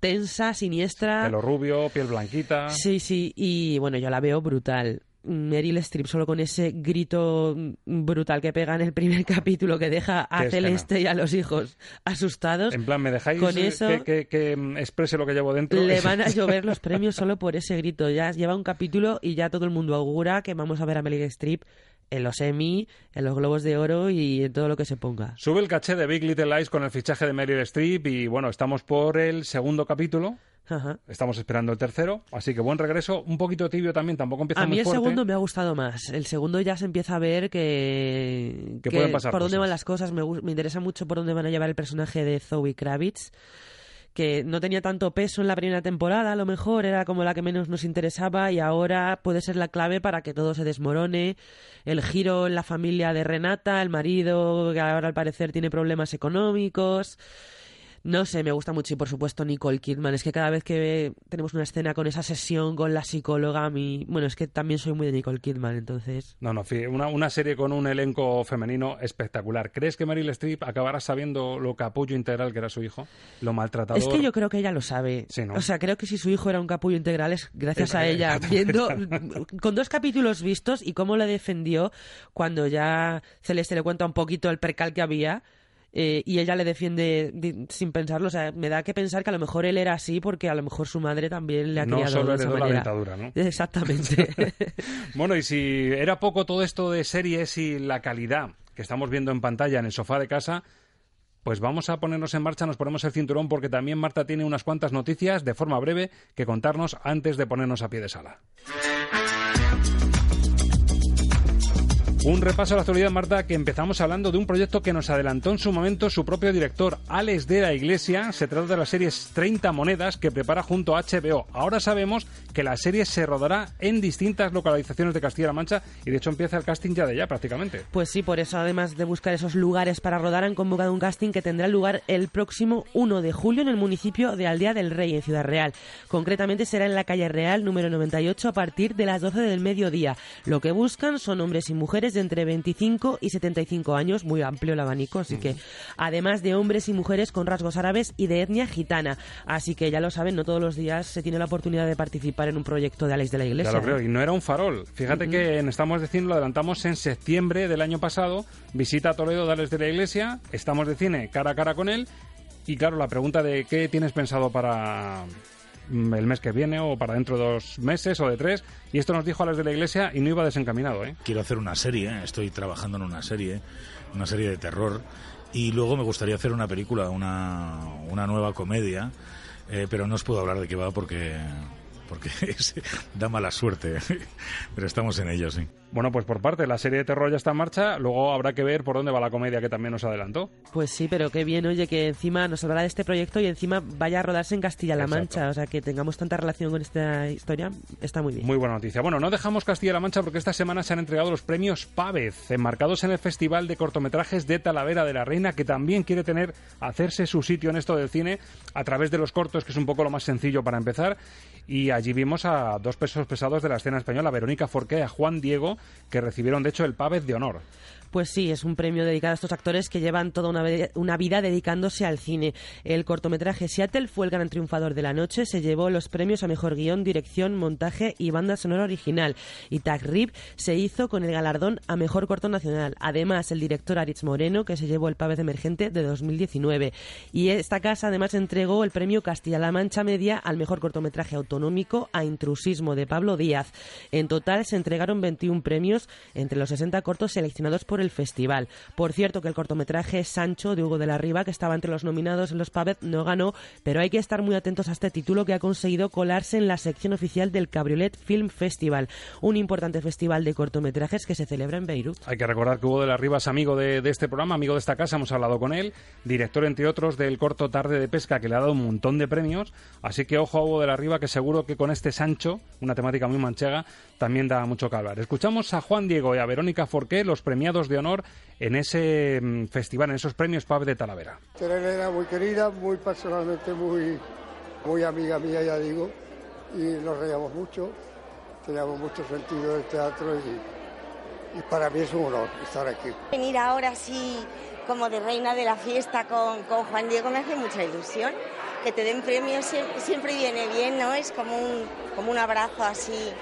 tensa, siniestra. Pelo rubio, piel blanquita. Sí, sí, y bueno, yo la veo brutal. Meryl Streep solo con ese grito brutal que pega en el primer capítulo que deja a. Celeste y a los hijos asustados. En plan, ¿me dejáis Con eso- que, que- que, exprese lo que llevo dentro? Le van a llover los premios solo por ese grito. Ya lleva un capítulo y ya todo el mundo augura que vamos a ver a Meryl Streep en los Emmy, en los Globos de Oro y en todo lo que se ponga. Sube el caché de Big Little Lies con el fichaje de Meryl Streep y bueno, estamos por el segundo capítulo. Ajá. Estamos esperando el tercero, así que buen regreso. Un poquito tibio también, tampoco empieza A mí muy el fuerte. segundo me ha gustado más. El segundo ya se empieza a ver que, Que pueden pasar por dónde van las cosas. Me, me interesa mucho por dónde van a llevar el personaje de Zoe Kravitz, que no tenía tanto peso en la primera temporada, a lo mejor era como la que menos nos interesaba y ahora puede ser la clave para que todo se desmorone. El giro en la familia de Renata, el marido que ahora al parecer tiene problemas económicos. No sé, me gusta mucho y por supuesto Nicole Kidman. Es que cada vez que tenemos una escena con esa sesión con la psicóloga, a mí... Bueno, es que también soy muy de Nicole Kidman, entonces... No, no, una, una serie con un elenco femenino espectacular. ¿Crees que Meryl Streep acabará sabiendo lo capullo integral que era su hijo? Lo maltratador. Es que yo creo que ella lo sabe. Sí, ¿no? O sea, creo que si su hijo era un capullo integral es gracias Es- a ella. Viendo, con dos capítulos vistos y cómo le defendió cuando ya Celeste le cuenta un poquito el percal que había. Eh, y ella le defiende sin pensarlo. O sea, me da que pensar que a lo mejor él era así porque a lo mejor su madre también le ha No criado solo de esa la manera. dentadura, ¿no? Exactamente. Bueno, y si era poco todo esto de series y la calidad que estamos viendo en pantalla en el sofá de casa, pues vamos a ponernos en marcha, nos ponemos el cinturón porque también Marta tiene unas cuantas noticias de forma breve que contarnos antes de ponernos a pie de sala. Un repaso a la actualidad, Marta, que empezamos hablando de un proyecto que nos adelantó en su momento su propio director, Alex de la Iglesia. Se trata de la serie 30 Monedas que prepara junto a HBO. Ahora sabemos que la serie se rodará en distintas localizaciones de Castilla-La Mancha y de hecho empieza el casting ya de ya prácticamente. Pues sí, por eso además de buscar esos lugares para rodar han convocado un casting que tendrá lugar el próximo 1 de julio en el municipio de Aldea del Rey, en Ciudad Real. Concretamente será en la calle Real número 98 a partir de las 12 del mediodía. Lo que buscan son hombres y mujeres de entre 25 y 75 años, muy amplio el abanico, así que además de hombres y mujeres con rasgos árabes y de etnia gitana. Así que ya lo saben, no todos los días se tiene la oportunidad de participar en un proyecto de Alex de la Iglesia. Ya lo creo, y no era un farol. Fíjate que en Estamos de Cine lo adelantamos en septiembre del año pasado. Visita a Toledo de Alex de la Iglesia, estamos de cine cara a cara con él. Y claro, la pregunta de qué tienes pensado para el mes que viene o para dentro de dos meses o de tres. Y esto nos dijo a las de la iglesia y no iba desencaminado. ¿eh? Quiero hacer una serie, estoy trabajando en una serie, una serie de terror. Y luego me gustaría hacer una película, una, una nueva comedia. Eh, pero no os puedo hablar de qué va porque porque da mala suerte. Pero estamos en ello, sí. Bueno, pues por parte, la serie de terror ya está en marcha, luego habrá que ver por dónde va la comedia que también nos adelantó. Pues sí, pero qué bien, oye, que encima nos hablará de este proyecto y encima vaya a rodarse en Castilla-La Mancha, o sea, que tengamos tanta relación con esta historia, está muy bien. Muy buena noticia. Bueno, no dejamos Castilla-La Mancha porque esta semana se han entregado los premios Pávez, enmarcados en el Festival de Cortometrajes de Talavera de la Reina, que también quiere tener, hacerse su sitio en esto del cine a través de los cortos, que es un poco lo más sencillo para empezar. Y allí vimos a dos pesos pesados de la escena española, Verónica Forqué y a Juan Diego, que recibieron de hecho el Pávez de honor. Pues sí, es un premio dedicado a estos actores que llevan toda una, vida dedicándose al cine. El cortometraje Seattle fue el gran triunfador de la noche, se llevó los premios a mejor guion, dirección, montaje y banda sonora original. Y Tag Rip se hizo con el galardón a mejor corto nacional. Además, el director Aritz Moreno, que se llevó el Pávez Emergente de 2019. Y esta casa además entregó el premio Castilla-La Mancha Media al mejor cortometraje autonómico a Intrusismo de Pablo Díaz. En total se entregaron 21 premios entre los 60 cortos seleccionados por el festival. Por cierto, que el cortometraje Sancho de Hugo de la Riva, que estaba entre los nominados en los Pavet, no ganó, pero hay que estar muy atentos a este título que ha conseguido colarse en la sección oficial del Cabriolet Film Festival, un importante festival de cortometrajes que se celebra en Beirut. Hay que recordar que Hugo de la Riva es amigo de, de este programa, amigo de esta casa, hemos hablado con él, director entre otros del corto Tarde de Pesca que le ha dado un montón de premios, así que ojo a Hugo de la Riva que seguro que con este Sancho, una temática muy manchega, también da mucho que hablar. Escuchamos a Juan Diego y a Verónica Forqué, los premiados de honor en ese mm, festival, en esos premios PAB de Talavera. Teresa era muy querida, muy personalmente muy, muy amiga mía, ya digo, y nos reíamos mucho, teníamos mucho sentido del teatro y, y para mí es un honor estar aquí. Venir ahora sí como de reina de la fiesta con, con Juan Diego me hace mucha ilusión. Que te den premios siempre, siempre viene bien, ¿no? Es como un, como un abrazo así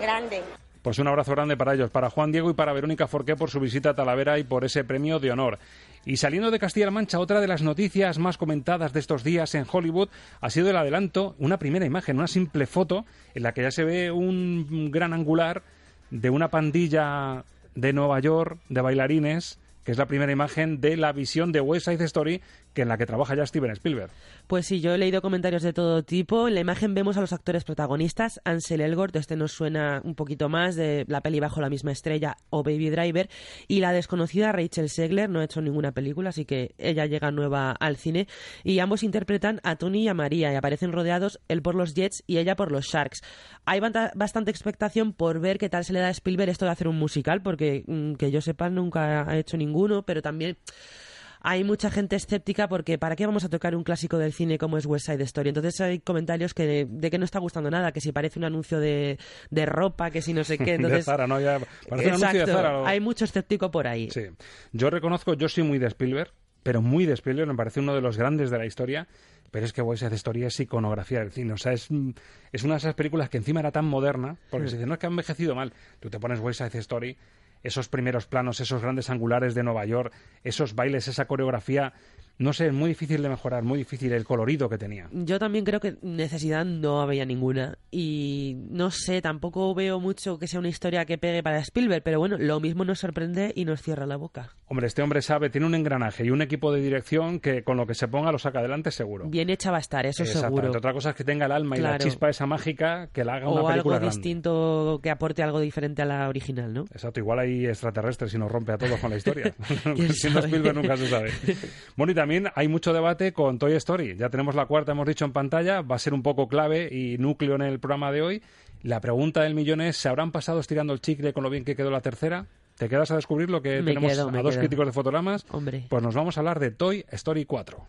grande. Pues un abrazo grande para ellos, para Juan Diego y para Verónica Forqué por su visita a Talavera y por ese premio de honor. Y saliendo de Castilla-La Mancha, otra de las noticias más comentadas de estos días en Hollywood ha sido el adelanto, una primera imagen, una simple foto en la que ya se ve un gran angular de una pandilla de Nueva York de bailarines que es la primera imagen de la visión de West Side Story que en la que trabaja ya Steven Spielberg. Pues sí, yo he leído comentarios de todo tipo. En la imagen vemos a los actores protagonistas, Ansel Elgort, este nos suena un poquito más de la peli Bajo la misma estrella o Baby Driver, y la desconocida Rachel Segler, no ha hecho ninguna película, así que ella llega nueva al cine, y ambos interpretan a Tony y a María, y aparecen rodeados él por los Jets y ella por los Sharks. Hay bastante expectación por ver qué tal se le da a Spielberg esto de hacer un musical, porque mm, que yo sepa nunca ha hecho ninguno, pero también hay mucha gente escéptica porque ¿para qué vamos a tocar un clásico del cine como es West Side Story? Entonces hay comentarios que de que no está gustando nada, que si parece un anuncio de, de ropa, que si no sé qué. Entonces, Zara, ¿no? Ya parece un anuncio de Zara. Hay mucho escéptico por ahí. Sí. Yo reconozco, yo soy muy de Spielberg, pero muy de Spielberg, me parece uno de los grandes de la historia. Pero es que West Side Story es iconografía del cine. O sea, es, es una de esas películas que encima era tan moderna, porque se dice, no es que ha envejecido mal. Tú te pones West Side Story esos primeros planos, esos grandes angulares de Nueva York, esos bailes, esa coreografía no sé, es muy difícil de mejorar, muy difícil el colorido que tenía. Yo también creo que necesidad no había ninguna. Y no sé, tampoco veo mucho que sea una historia que pegue para Spielberg, pero bueno, lo mismo nos sorprende y nos cierra la boca. Hombre, este hombre sabe, tiene un engranaje y un equipo de dirección que con lo que se ponga lo saca adelante seguro. Bien hecha va a estar, eso seguro. Otra cosa es que tenga el alma y la chispa esa mágica que la haga una película O algo distinto que aporte algo diferente a la original, ¿no? Exacto, igual hay extraterrestres y nos rompe a todos con la historia. Siendo Spielberg nunca se sabe. Bueno, y también hay mucho debate con Toy Story. Ya tenemos la cuarta, hemos dicho en pantalla, va a ser un poco clave y núcleo en el programa de hoy. La pregunta del millón es, ¿se habrán pasado estirando el chicle con lo bien que quedó la tercera? ¿Te quedas a descubrir lo que tenemos a dos críticos de fotogramas? Hombre. Pues nos vamos a hablar de Toy Story 4.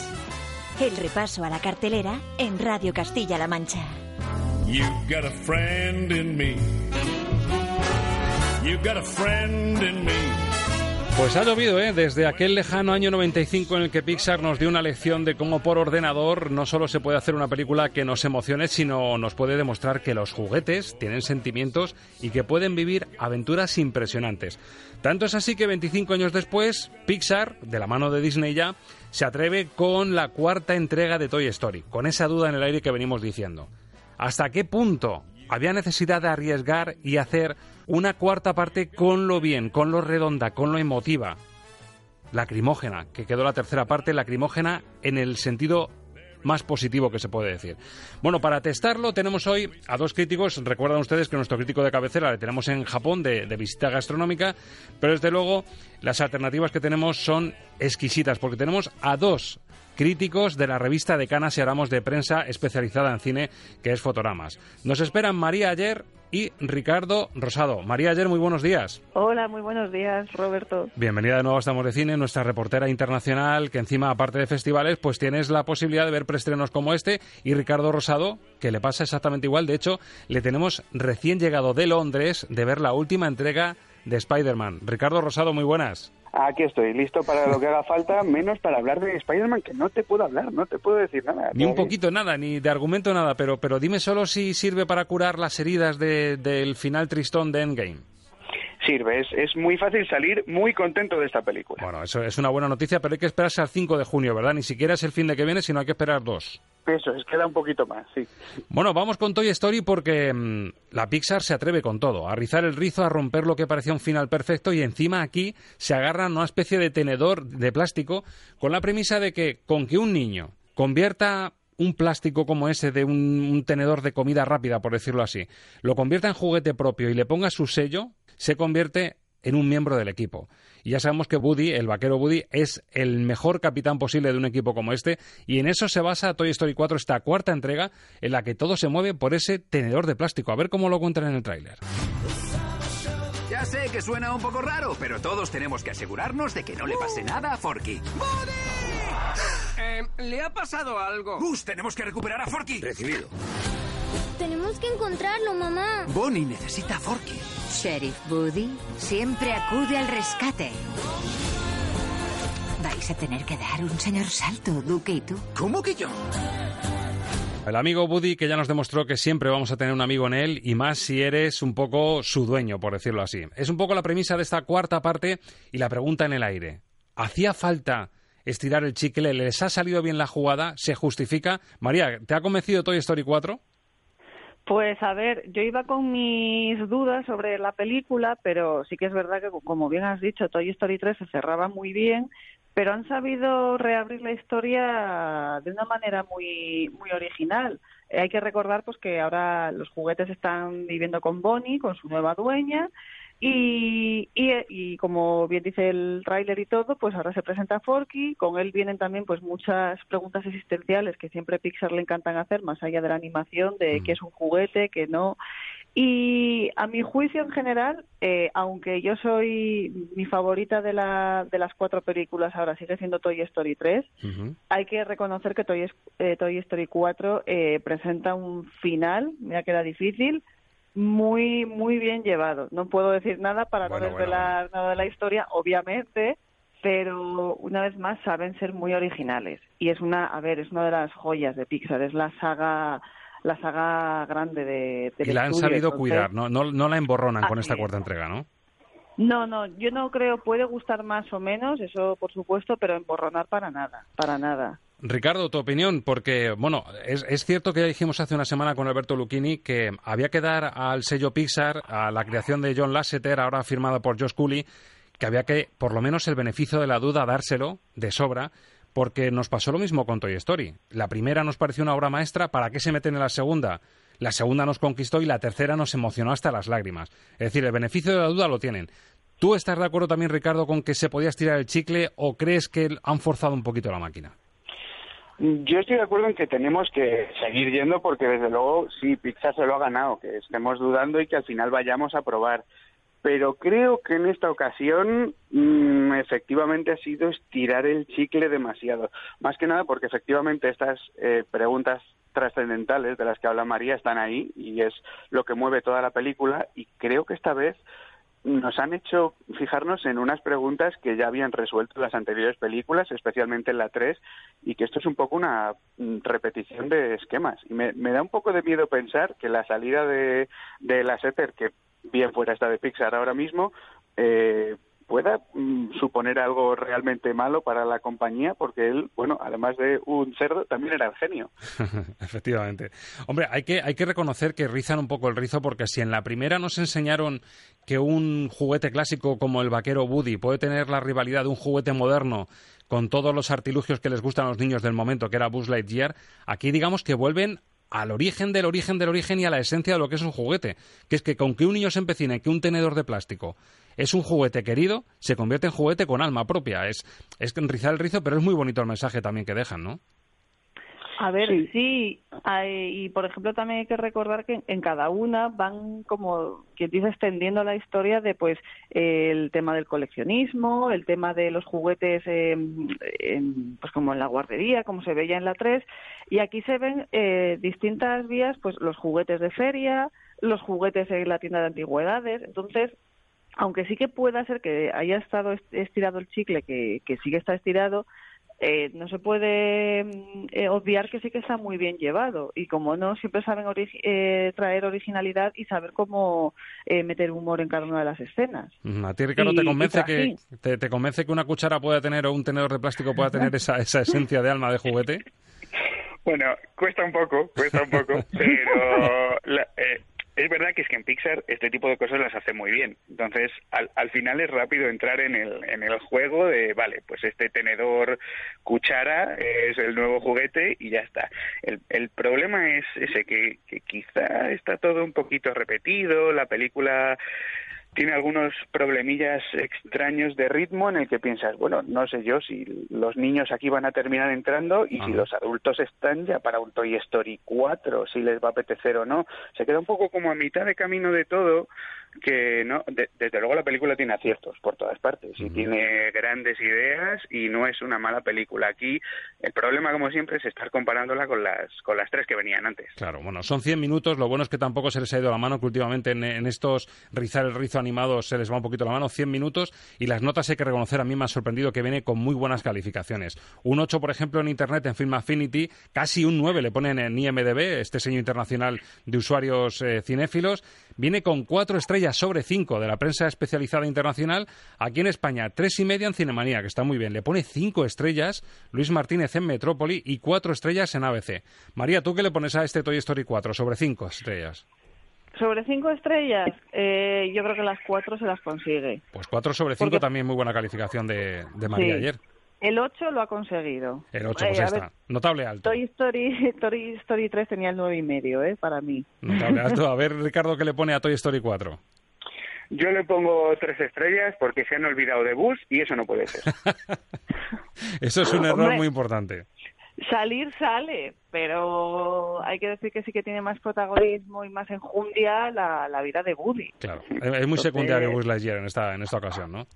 El repaso a la cartelera en Radio Castilla-La Mancha. You've got a friend in me. You've got a friend in me. Pues ha llovido, ¿eh? Desde aquel lejano año 95 en el que Pixar nos dio una lección de cómo por ordenador no solo se puede hacer una película que nos emocione, sino nos puede demostrar que los juguetes tienen sentimientos y que pueden vivir aventuras impresionantes. Tanto es así que 25 años después, Pixar, de la mano de Disney ya, se atreve con la cuarta entrega de Toy Story, con esa duda en el aire que venimos diciendo. ¿Hasta qué punto había necesidad de arriesgar y hacer una cuarta parte con lo bien, con lo redonda, con lo emotiva? Lacrimógena, que quedó la tercera parte, lacrimógena en el sentido más positivo que se puede decir. Bueno, para testarlo tenemos hoy a dos críticos. Recuerdan ustedes que nuestro crítico de cabecera le tenemos en Japón de, de visita gastronómica, pero desde luego las alternativas que tenemos son exquisitas porque tenemos a dos críticos de la revista de Canas y Aramos de prensa especializada en cine, que es Fotogramas. Nos esperan María Ayer y Ricardo Rosado. María Ayer, muy buenos días. Hola, muy buenos días, Roberto. Bienvenida de nuevo a Estamos de Cine, nuestra reportera internacional, que encima, aparte de festivales, pues tienes la posibilidad de ver preestrenos como este. Y Ricardo Rosado, que le pasa exactamente igual. De hecho, le tenemos recién llegado de Londres de ver la última entrega de Spider-Man. Ricardo Rosado, muy buenas. Aquí estoy, listo para lo que haga falta, menos para hablar de Spider-Man, que no te puedo hablar, no te puedo decir nada. Ni un poquito nada, ni de argumento nada, pero, pero dime solo si sirve para curar las heridas de, del final tristón de Endgame. Sirve, es, es muy fácil salir muy contento de esta película. Bueno, eso es una buena noticia, pero hay que esperarse al 5 de junio, ¿verdad? Ni siquiera es el fin de que viene, sino hay que esperar dos. Eso, es queda un poquito más, sí. Bueno, vamos con Toy Story porque mmm, la Pixar se atreve con todo, a rizar el rizo, a romper lo que parecía un final perfecto y encima aquí se agarran a una especie de tenedor de plástico con la premisa de que con que un niño convierta un plástico como ese de un, un, tenedor de comida rápida, por decirlo así, lo convierta en juguete propio y le ponga su sello, se convierte en un miembro del equipo. Y ya sabemos que Woody, el vaquero Woody, es el mejor capitán posible de un equipo como este, y en eso se basa Toy Story 4, esta cuarta entrega, en la que todo se mueve por ese tenedor de plástico. A ver cómo lo cuentan en el tráiler. Ya sé que suena un poco raro, pero todos tenemos que asegurarnos de que no le pase nada a Forky. Eh, ¿Le ha pasado algo? Gus, tenemos que recuperar a Forky. Recibido. Tenemos que encontrarlo, mamá. Bonnie necesita a Forky. Sheriff Woody siempre acude al rescate. Vais a tener que dar un señor salto, Duque y tú. ¿Cómo que yo? El amigo Woody que ya nos demostró que siempre vamos a tener un amigo en él y más si eres un poco su dueño, por decirlo así. Es un poco la premisa de esta cuarta parte y la pregunta en el aire. ¿Hacía falta estirar el chicle? ¿Les ha salido bien la jugada? ¿Se justifica? María, ¿te ha convencido Toy Story 4? Pues a ver, yo iba con mis dudas sobre la película, pero sí que es verdad que, como bien has dicho, Toy Story 3 se cerraba muy bien, pero han sabido reabrir la historia de una manera muy muy original. hay que recordar pues que ahora los juguetes están viviendo con Bonnie, con su nueva dueña, y, y, y, como bien dice el tráiler y todo, pues ahora se presenta Forky, con él vienen también pues muchas preguntas existenciales que siempre Pixar le encantan hacer, más allá de la animación, de mm. qué es un juguete, qué no. Y a mi juicio en general, eh, aunque yo soy mi favorita de, la, de las cuatro películas ahora sigue siendo Toy Story 3, uh -huh. hay que reconocer que Toy, eh, Toy Story 4 eh, presenta un final, mira que era difícil, muy, muy bien llevado. No puedo decir nada para bueno, no desvelar bueno. nada de la historia, obviamente, pero una vez más saben ser muy originales. Y es una, a ver, es una de las joyas de Pixar, es la saga la saga grande de, de y la han estudio, sabido entonces... cuidar, ¿no? No, no la emborronan con esta es. cuarta entrega, ¿no? No, no, yo no creo, puede gustar más o menos, eso por supuesto, pero emborronar para nada, para nada. Ricardo, tu opinión, porque, bueno, es, es, cierto que ya dijimos hace una semana con Alberto Lucchini que había que dar al sello Pixar, a la creación de John Lasseter, ahora firmada por Josh Cooley, que había que, por lo menos, el beneficio de la duda, dárselo de sobra, porque nos pasó lo mismo con Toy Story. La primera nos pareció una obra maestra, ¿para qué se meten en la segunda? La segunda nos conquistó y la tercera nos emocionó hasta las lágrimas. Es decir, el beneficio de la duda lo tienen. ¿Tú estás de acuerdo también, Ricardo, con que se podía estirar el chicle o crees que han forzado un poquito la máquina? Yo estoy de acuerdo en que tenemos que seguir yendo porque desde luego sí, Pixar se lo ha ganado, que estemos dudando y que al final vayamos a probar. pero creo que en esta ocasión mm, efectivamente ha sido estirar el chicle demasiado. Más que nada porque efectivamente estas eh, preguntas trascendentales de las que habla María están ahí y es lo que mueve toda la película y creo que esta vez nos han hecho fijarnos en unas preguntas que ya habían resuelto las anteriores películas, especialmente en la 3, y que esto es un poco una mm, repetición de esquemas. Y me, da un poco de miedo pensar que la salida de, de la Setter, que bien fuera esta de Pixar ahora mismo, eh, pueda mm, suponer algo realmente malo para la compañía, porque él, bueno, además de un cerdo, también era genio. Efectivamente. Hombre, hay que, hay que reconocer que rizan un poco el rizo, porque si en la primera nos enseñaron que un juguete clásico como el vaquero Woody puede tener la rivalidad de un juguete moderno con todos los artilugios que les gustan a los niños del momento, que era Buzz Lightyear, aquí digamos que vuelven al origen del origen del origen y a la esencia de lo que es un juguete, que es que con que un niño se empecine que un tenedor de plástico es un juguete querido, se convierte en juguete con alma propia. Es, es rizar el rizo, pero es muy bonito el mensaje también que dejan, ¿no? A ver, sí, y por ejemplo también hay que recordar que en cada una van como quien dice extendiendo la historia de pues el tema del coleccionismo, el tema de los juguetes pues como en la guardería, como se veía en la 3, y aquí se ven eh, distintas vías, pues los juguetes de feria, los juguetes en la tienda de antigüedades, entonces aunque sí que pueda ser que haya estado estirado el chicle, que, que sí que está estirado, eh, no se puede mm, eh, obviar que sí que está muy bien llevado y como no siempre saben eh, traer originalidad y saber cómo meter humor en cada una de las escenas. A ti Ricardo te convence que te, convence que una cuchara pueda tener o un tenedor de plástico pueda tener esa, esa esencia de alma de juguete. Bueno, cuesta un poco, cuesta un poco, pero la, es verdad que es que en Pixar este tipo de cosas las hace muy bien. Entonces, al, al final es rápido entrar en el, en el juego de, vale, pues este tenedor cuchara es el nuevo juguete y ya está. El, el problema es ese, que, que quizá está todo un poquito repetido, la película tiene algunos problemillas extraños de ritmo en el que piensas, bueno, no sé yo si los niños aquí van a terminar entrando y si los adultos están ya para un Toy Story 4, si les va a apetecer o no. Se queda un poco como a mitad de camino de todo que no desde luego la película tiene aciertos por todas partes y tiene grandes ideas y no es una mala película. Aquí el problema como siempre es estar comparándola con las con las tres que venían antes. Claro bueno son 100 minutos lo bueno es que tampoco se les ha ido la mano que últimamente en, estos rizar el rizo animados se les va un poquito la mano 100 minutos y las notas hay que reconocer a mí me ha sorprendido que viene con muy buenas calificaciones. Un 8 por ejemplo en internet en Film Affinity casi un 9 le ponen en IMDb este sello internacional de usuarios eh, cinéfilos viene con cuatro estrellas sobre cinco de la prensa especializada internacional. Aquí en España, tres y media en Cinemanía, que está muy bien. Le pone cinco estrellas Luis Martínez en Metrópoli y cuatro estrellas en ABC. María, ¿tú qué le pones a este Toy Story 4 sobre cinco estrellas? Sobre cinco estrellas, eh, yo creo que las cuatro se las consigue. Pues cuatro sobre cinco también muy buena calificación de, María ayer. El 8 lo ha conseguido. El 8, pues eh, está. Notable alto. Toy Story, Toy Story 3 tenía el 9,5, y medio, ¿eh? Para mí. Notable alto. A ver, Ricardo, ¿qué le pone a Toy Story 4? Yo le pongo tres estrellas porque se han olvidado de Bus y eso no puede ser. eso es un error muy importante. Salir sale, pero hay que decir que sí que tiene más protagonismo y más enjundia la, la vida de Woody. Claro, es muy secundario Buzz Lightyear en esta, en esta ocasión, ¿no?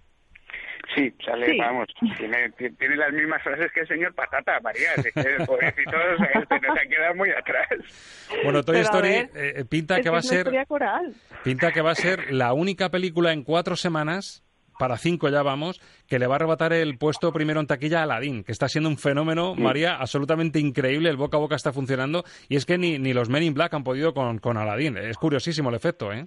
Sí, sale, vamos, tiene, tiene, las mismas frases que el señor Patata, María, es que el pobrecito este no se ha quedado muy atrás. Bueno, Toy Story eh, eh, pinta que va a ser pinta que va a ser la única película en cuatro semanas para cinco ya vamos, que le va a arrebatar el puesto primero en taquilla a Aladdin, que está siendo un fenómeno, María, absolutamente increíble, el boca a boca está funcionando, y es que ni, ni los Men in Black han podido con, con Aladdin, es curiosísimo el efecto, ¿eh?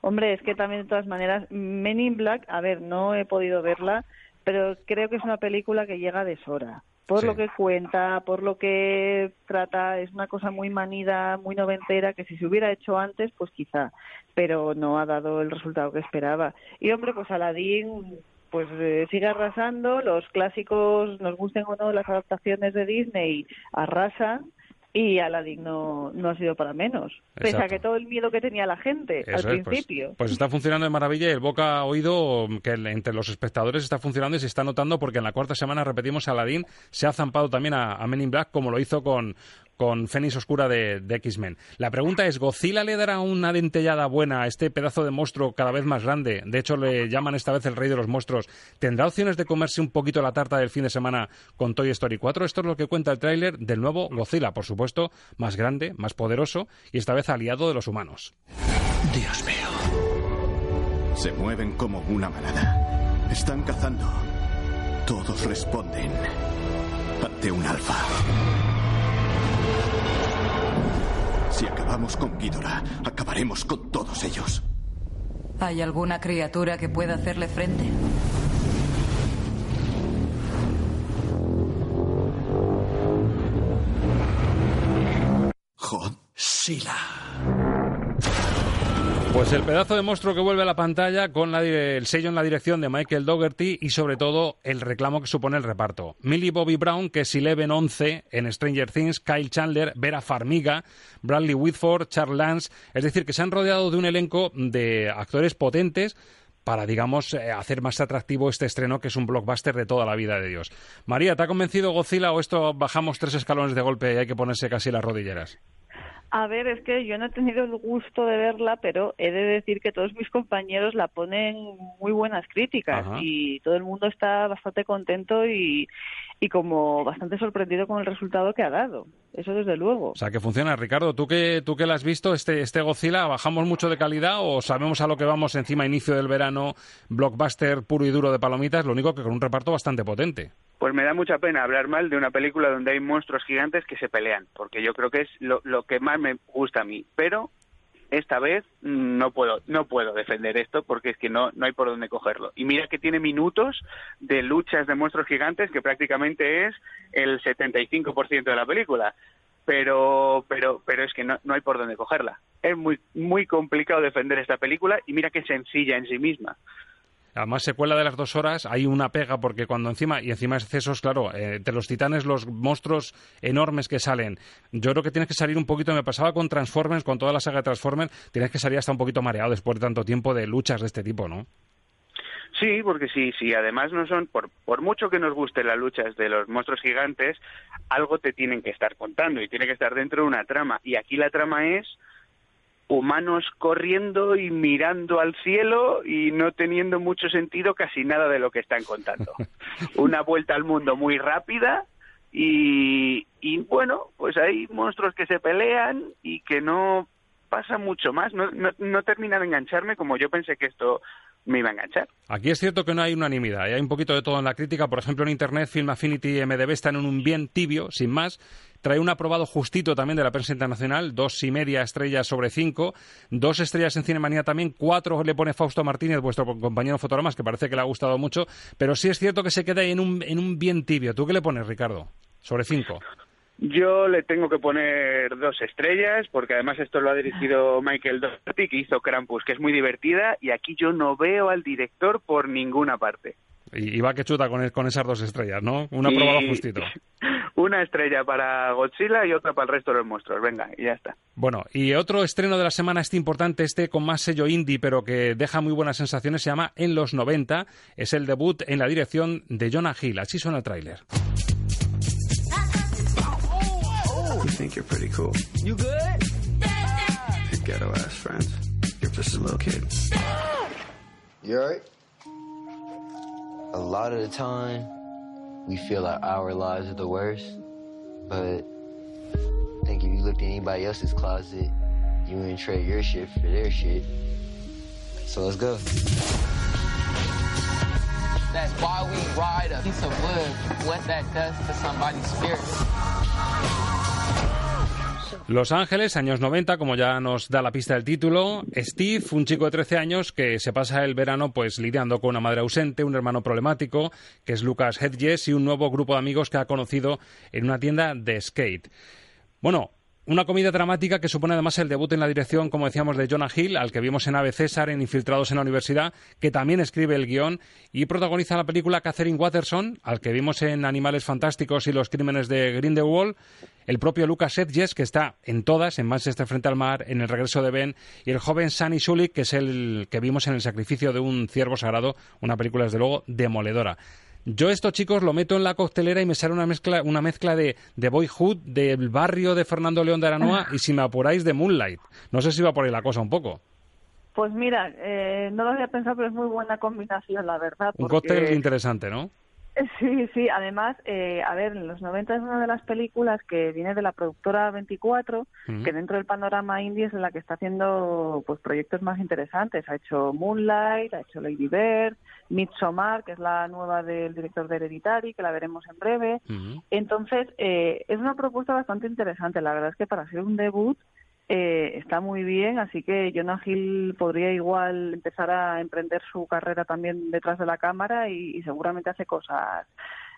Hombre, es que también de todas maneras, Men in Black, a ver, no he podido verla, pero creo que es una película que llega a deshora. Por lo que cuenta, por lo que trata, es una cosa muy manida, muy noventera, que si se hubiera hecho antes, pues quizá, pero no ha dado el resultado que esperaba. Y hombre, pues Aladdin pues eh, sigue arrasando, los clásicos, nos gusten o no las adaptaciones de Disney, arrasan y Aladdin no, no ha sido para menos, pese a que todo el miedo que tenía la gente al pues, principio. Pues, está funcionando de maravilla y el boca ha oído que entre los espectadores está funcionando y se está notando porque en la cuarta semana, repetimos, Aladdin se ha zampado también a, Men in Black como lo hizo con, con Fénix Oscura de, de X-Men. La pregunta es, ¿Godzilla le dará una dentellada buena a este pedazo de monstruo cada vez más grande? De hecho, le llaman esta vez el rey de los monstruos. ¿Tendrá opciones de comerse un poquito la tarta del fin de semana con Toy Story 4? Esto es lo que cuenta el tráiler del nuevo Godzilla, por supuesto, más grande, más poderoso y esta vez aliado de los humanos. Dios mío. Se mueven como una manada. Están cazando. Todos responden ante un alfa. Si acabamos con Ghidorah, acabaremos con todos ellos. ¿Hay alguna criatura que pueda hacerle frente? Godzilla. Pues el pedazo de monstruo que vuelve a la pantalla con la, el sello en la dirección de Michael Dougherty y sobre todo el reclamo que supone el reparto. Millie Bobby Brown, que es Eleven 11 en Stranger Things, Kyle Chandler, Vera Farmiga, Bradley Whitford, Charles Lance, es decir, que se han rodeado de un elenco de actores potentes para, digamos, eh, hacer más atractivo este estreno que es un blockbuster de toda la vida de Dios. María, ¿te ha convencido Godzilla o esto bajamos tres escalones de golpe y hay que ponerse casi las rodilleras? A ver, es que yo no he tenido el gusto de verla, pero he de decir que todos mis compañeros la ponen muy buenas críticas Ajá. y todo el mundo está bastante contento y, y como bastante sorprendido con el resultado que ha dado. Eso desde luego. O sea, que funciona. Ricardo, ¿tú que, tú que la has visto, este, este Godzilla, ¿bajamos mucho de calidad o sabemos a lo que vamos encima, inicio del verano, blockbuster puro y duro de palomitas, lo único que con un reparto bastante potente? Pues me da mucha pena hablar mal de una película donde hay monstruos gigantes que se pelean, porque yo creo que es lo, lo que más me gusta a mí. Pero esta vez no puedo no puedo defender esto porque es que no no hay por dónde cogerlo. Y mira que tiene minutos de luchas de monstruos gigantes que prácticamente es el 75% de la película. Pero pero pero es que no, no hay por dónde cogerla. Es muy muy complicado defender esta película y mira que sencilla en sí misma. Además, secuela de las dos horas, hay una pega porque cuando encima, y encima excesos, claro, eh, entre los titanes, los monstruos enormes que salen, yo creo que tienes que salir un poquito, me pasaba con Transformers, con toda la saga de Transformers, tienes que salir hasta un poquito mareado después de tanto tiempo de luchas de este tipo, ¿no? Sí, porque sí, sí, además no son, por, por mucho que nos gusten las luchas de los monstruos gigantes, algo te tienen que estar contando y tiene que estar dentro de una trama. Y aquí la trama es humanos corriendo y mirando al cielo y no teniendo mucho sentido casi nada de lo que están contando. Una vuelta al mundo muy rápida y, y bueno, pues hay monstruos que se pelean y que no pasa mucho más, no, no, no termina de engancharme como yo pensé que esto me iba a enganchar. Aquí es cierto que no hay unanimidad, ¿eh? hay un poquito de todo en la crítica. Por ejemplo, en Internet, Film Affinity MDB están en un bien tibio, sin más. Trae un aprobado justito también de la prensa internacional, dos y media estrellas sobre cinco, dos estrellas en Cinemanía también, cuatro le pone Fausto Martínez, vuestro compañero fotogramas, que parece que le ha gustado mucho, pero sí es cierto que se queda ahí en un, en un bien tibio. ¿Tú qué le pones, Ricardo? Sobre cinco. Yo le tengo que poner dos estrellas, porque además esto lo ha dirigido Michael Dougherty, que hizo Krampus, que es muy divertida, y aquí yo no veo al director por ninguna parte. Y, y va que chuta con, con esas dos estrellas, ¿no? Un aprobado Y- justito. Una estrella para Godzilla y otra para el resto de los monstruos. Venga, y ya está. Bueno, y otro estreno de la semana, este importante, este con más sello indie, pero que deja muy buenas sensaciones, se llama En los 90. Es el debut en la dirección de Jonah Hill. Así suena el tráiler. Think you're pretty cool. You good? Your ghetto ass friends. You're just a little kid. You alright? A lot of the time, we feel like our lives are the worst, but I think if you looked in anybody else's closet, you wouldn't trade your shit for their shit. So let's go. That's why we ride a piece of wood, what that does to somebody's spirit. Los Ángeles, años 90, como ya nos da la pista del título. Steve, un chico de 13 años que se pasa el verano pues lidiando con una madre ausente, un hermano problemático, que es Lucas Hedges, y un nuevo grupo de amigos que ha conocido en una tienda de skate. Bueno, una comedia dramática que supone además el debut en la dirección, como decíamos, de Jonah Hill, al que vimos en Ave César, en Infiltrados en la Universidad, que también escribe el guion y protagoniza la película Catherine Watterson, al que vimos en Animales Fantásticos y los Crímenes de Grindelwald, el propio Lucas Hedges, que está en todas, en Manchester frente al mar, en El regreso de Ben, y el joven Sunny Sulik, que es el que vimos en El sacrificio de un ciervo sagrado, una película desde luego demoledora. Yo esto, chicos, lo meto en la coctelera y me sale una mezcla, una mezcla de, de Boyhood, del barrio de Fernando León de Aranoa y si me apuráis de Moonlight. No sé si va por ahí la cosa un poco. Pues mira, eh, no lo había pensado, pero es muy buena combinación, la verdad. Un porque- cóctel interesante, ¿no? Sí, sí, además, eh, a ver, en los 90 es una de las películas que viene de la productora 24, Mm. que dentro del panorama indie es la que está haciendo pues proyectos más interesantes. Ha hecho Moonlight, ha hecho Lady Bird, Midsommar, que es la nueva del director de Hereditary, que la veremos en breve. Entonces, eh, es una propuesta bastante interesante. La verdad es que para ser un debut eh, está muy bien, así que Jonah Hill podría igual empezar a emprender su carrera también detrás de la cámara y, y seguramente hace cosas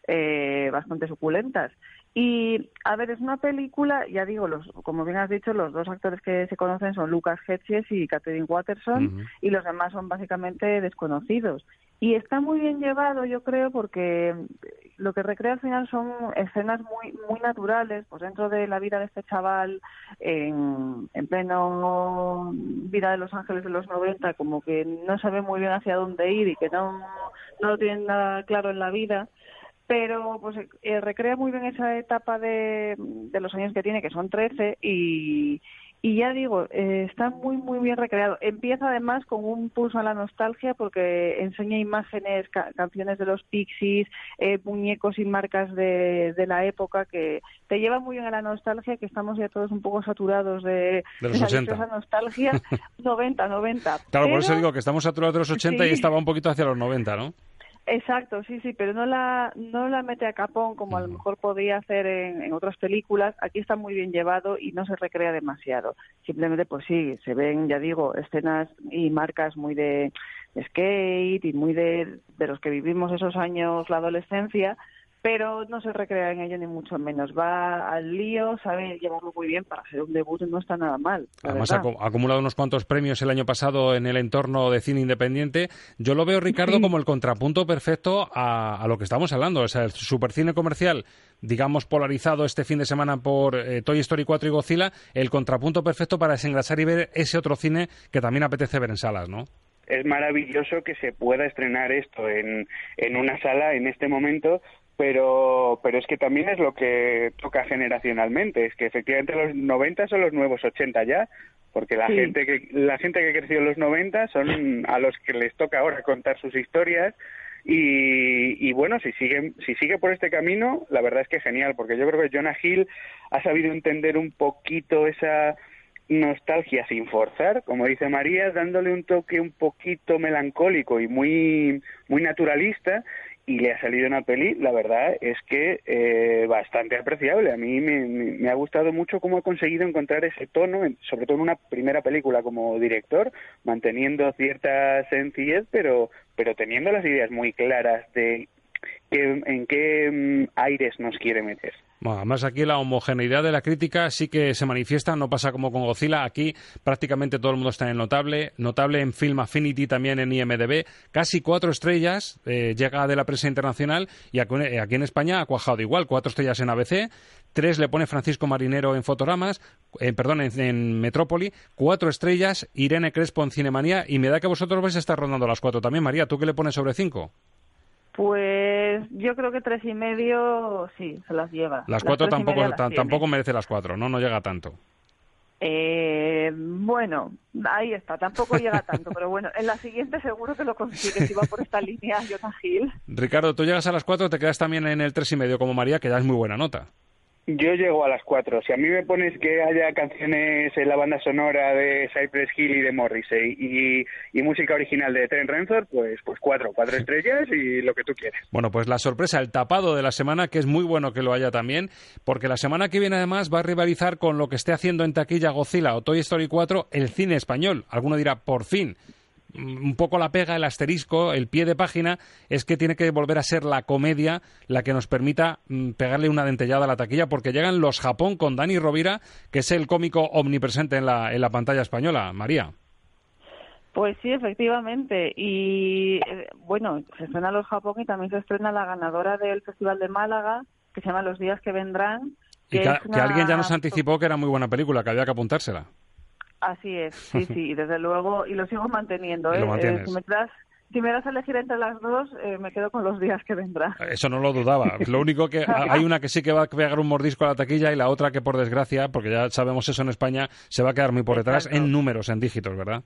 eh, bastante suculentas. Y, a ver, es una película, ya digo, los, como bien has dicho, los dos actores que se conocen son Lucas Hedges y Catherine Watterson, y los demás son básicamente desconocidos. Y está muy bien llevado, yo creo, porque lo que recrea al final son escenas muy muy naturales, pues dentro de la vida de este chaval en, en pleno vida de Los Ángeles de los 90, como que no sabe muy bien hacia dónde ir y que no, no lo tiene nada claro en la vida pero pues eh, recrea muy bien esa etapa de, de los años que tiene, que son 13, y, y ya digo, eh, está muy, muy bien recreado. Empieza además con un pulso a la nostalgia porque enseña imágenes, ca- canciones de los Pixies, eh, muñecos y marcas de, de la época que te lleva muy bien a la nostalgia, que estamos ya todos un poco saturados de, De los la 80. esa nostalgia. 90, 90. Claro, por eso digo que estamos saturados de los 80 y estaba un poquito hacia los 90, ¿no? Exacto, sí, sí, pero no la, no la mete a capón como a lo mejor podía hacer en, en otras películas. Aquí está muy bien llevado y no se recrea demasiado. Simplemente, pues sí, se ven, ya digo, escenas y marcas muy de, skate y muy de, de los que vivimos esos años, la adolescencia, pero no se recrea en ello ni mucho menos. Va al lío, sabe llevarlo muy bien para ser un debut, no está nada mal. Además ha, verdad. acu- ha acumulado unos cuantos premios el año pasado en el entorno de cine independiente. Yo lo veo, Ricardo, Sí. como el contrapunto perfecto a, a lo que estamos hablando. O sea, el supercine comercial, digamos, polarizado este fin de semana por eh, Toy Story 4 y Godzilla, el contrapunto perfecto para desengrasar y ver ese otro cine que también apetece ver en salas, ¿no? es maravilloso que se pueda estrenar esto en, en una sala en este momento, pero, pero es que también es lo que toca generacionalmente, es que efectivamente los 90 son los nuevos 80 ya, porque la Sí. gente que la gente que creció en los 90 son a los que les toca ahora contar sus historias y, y bueno, si sigue, si sigue por este camino, la verdad es que genial, porque yo creo que Jonah Hill ha sabido entender un poquito esa nostalgia sin forzar, como dice María, dándole un toque un poquito melancólico y muy, muy naturalista y le ha salido una peli, la verdad es que eh, bastante apreciable. A mí me, ha gustado mucho cómo ha conseguido encontrar ese tono, sobre todo en una primera película como director, manteniendo cierta sencillez, pero, pero teniendo las ideas muy claras de que- en qué mm, aires nos quiere meter. Bueno, además aquí la homogeneidad de la crítica sí que se manifiesta, no pasa como con Godzilla, aquí prácticamente todo el mundo está en notable, notable en Film Affinity también en IMDB, casi cuatro estrellas, eh, llega de la prensa internacional y aquí, eh, aquí en España ha cuajado igual, cuatro estrellas en ABC, tres le pone Francisco Marinero en Fotogramas, eh, perdón, en, en Metrópoli, cuatro estrellas, Irene Crespo en Cinemanía y me da que vosotros vais a estar rondando las cuatro también, María, ¿tú qué le pones sobre cinco? Pues yo creo que tres y medio sí, se las lleva. Las cuatro tampoco, las tampoco merece las cuatro, ¿no? No llega tanto. Eh, bueno, ahí está, tampoco llega tanto, pero bueno, en la siguiente seguro que lo consigue si va por esta línea Jonah Hill. Ricardo, tú llegas a las 4, te quedas también en el tres y medio como María, que ya es muy buena nota. Yo llego a las cuatro. Si a mí me pones que haya canciones en la banda sonora de Cypress Hill y de Morrissey y, y música original de Trent Reznor, pues, pues cuatro, cuatro estrellas y lo que tú quieras. Bueno, pues la sorpresa, el tapado de la semana, que es muy bueno que lo haya también, porque la semana que viene además va a rivalizar con lo que esté haciendo en taquilla Godzilla o Toy Story 4 el cine español. Alguno dirá, por fin. Un poco la pega, el asterisco, el pie de página, es que tiene que volver a ser la comedia la que nos permita mm, pegarle una dentellada a la taquilla, porque llegan los Japón con Dani Rovira, que es el cómico omnipresente en la, en la pantalla española. María. Pues sí, efectivamente. Y eh, bueno, se estrena Los Japón y también se estrena la ganadora del Festival de Málaga, que se llama Los Días que Vendrán. Y que, alguien ya nos anticipó que era muy buena película, que había que apuntársela. Así es, sí, sí, y desde luego, y lo sigo manteniendo. ¿eh? mantienes. Eh, si, me traes, si me das a elegir entre las dos, eh, me quedo con los días que vendrá. Eso no lo dudaba. Lo único que hay una que sí que va a pegar un mordisco a la taquilla y la otra que, por desgracia, porque ya sabemos eso en España, se va a quedar muy por detrás en números, en dígitos, ¿verdad?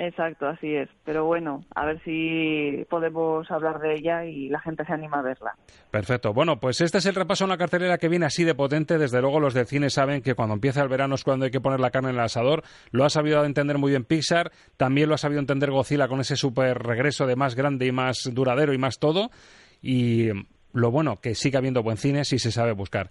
Exacto, así es. Pero bueno, a ver si podemos hablar de ella y la gente se anima a verla. Perfecto. Bueno, pues este es el repaso en la cartelera que viene así de potente. Desde luego los del cine saben que cuando empieza el verano es cuando hay que poner la carne en el asador. Lo ha sabido entender muy bien Pixar. También lo ha sabido entender Godzilla con ese super regreso de más grande y más duradero y más todo. Y lo bueno, que siga habiendo buen cine si se sabe buscar.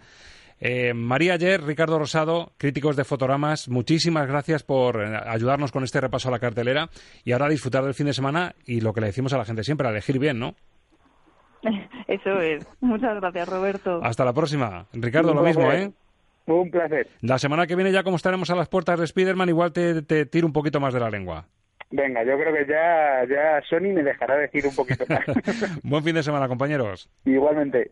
Eh, María Ayer, Ricardo Rosado, críticos de Fotogramas, muchísimas gracias por eh, ayudarnos con este repaso a la cartelera y ahora disfrutar del fin de semana y lo que le decimos a la gente siempre, a elegir bien, ¿no? Eso es. Muchas gracias, Roberto. Hasta la próxima. Ricardo, lo mismo, ¿eh? Un placer. La semana que viene ya como estaremos a las puertas de Spider-Man, igual te, te tiro un poquito más de la lengua. Venga, yo creo que ya, ya Sony me dejará decir un poquito más. Buen fin de semana, compañeros. Igualmente.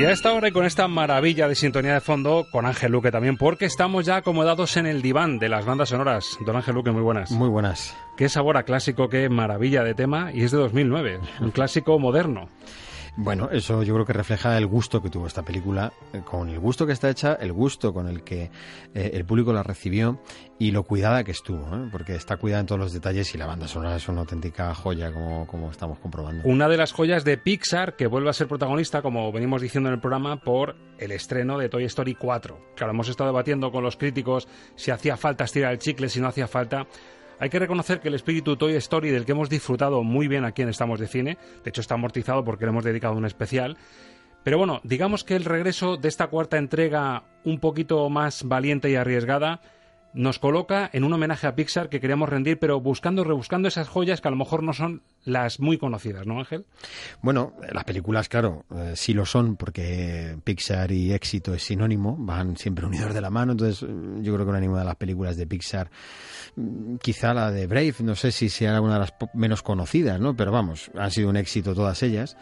Y a esta hora y con esta maravilla de sintonía de fondo, con Ángel Luque también, porque estamos ya acomodados en el diván de las bandas sonoras. Don Ángel Luque, muy buenas. Muy buenas. Qué sabor a clásico, qué maravilla de tema, y es de 2009, un clásico moderno. Bueno, eso yo creo que refleja el gusto que tuvo esta película, eh, con el gusto que está hecha, el gusto con el que eh, el público la recibió y lo cuidada que estuvo, ¿eh? porque está cuidada en todos los detalles y la banda sonora es una auténtica joya, como, como estamos comprobando. Una de las joyas de Pixar que vuelve a ser protagonista, como venimos diciendo en el programa, por el estreno de Toy Story 4. Claro, hemos estado debatiendo con los críticos si hacía falta estirar el chicle, si no hacía falta. Hay que reconocer que el espíritu Toy Story, del que hemos disfrutado muy bien aquí en Estamos de Cine, de hecho está amortizado porque le hemos dedicado un especial, pero bueno, digamos que el regreso de esta cuarta entrega un poquito más valiente y arriesgada nos coloca en un homenaje a Pixar que queríamos rendir, pero buscando, rebuscando esas joyas que a lo mejor no son las muy conocidas, ¿no, Ángel? Bueno, las películas, claro, eh, sí lo son, porque Pixar y éxito es sinónimo, van siempre unidos de la mano, entonces mm, yo creo que una de las películas de Pixar, mm, quizá la de Brave, no sé si sea una de las menos conocidas, ¿no? Pero vamos, han sido un éxito todas ellas.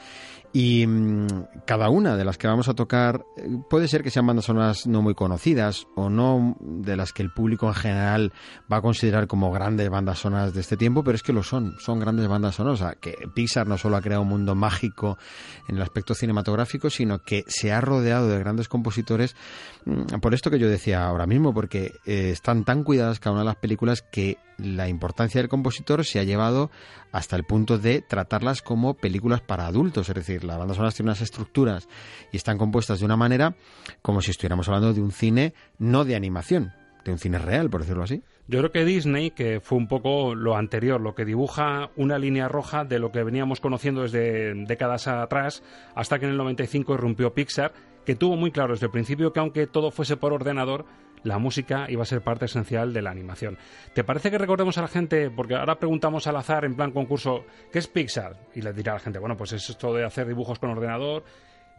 Y mmm, cada una de las que vamos a tocar eh, puede ser que sean bandas sonoras no muy conocidas o no de las que el público en general va a considerar como grandes bandas sonoras de este tiempo, pero es que lo son, son grandes bandas sonoras. O sea, que Pixar no solo ha creado un mundo mágico en el aspecto cinematográfico, sino que se ha rodeado de grandes compositores mmm, por esto que yo decía ahora mismo, porque eh, están tan cuidadas cada una de las películas que la importancia del compositor se ha llevado hasta el punto de tratarlas como películas para adultos, es decir, las bandas sonoras tienen unas estructuras y están compuestas de una manera como si estuviéramos hablando de un cine no de animación, de un cine real, por decirlo así. Yo creo que Disney, que fue un poco lo anterior, lo que dibuja una línea roja de lo que veníamos conociendo desde décadas atrás, hasta que en el 95 irrumpió Pixar, que tuvo muy claro desde el principio que aunque todo fuese por ordenador, la música iba a ser parte esencial de la animación. ¿Te parece que recordemos a la gente, porque ahora preguntamos al azar en plan concurso, ¿qué es Pixar? Y le dirá a la gente, bueno, pues es esto de hacer dibujos con ordenador.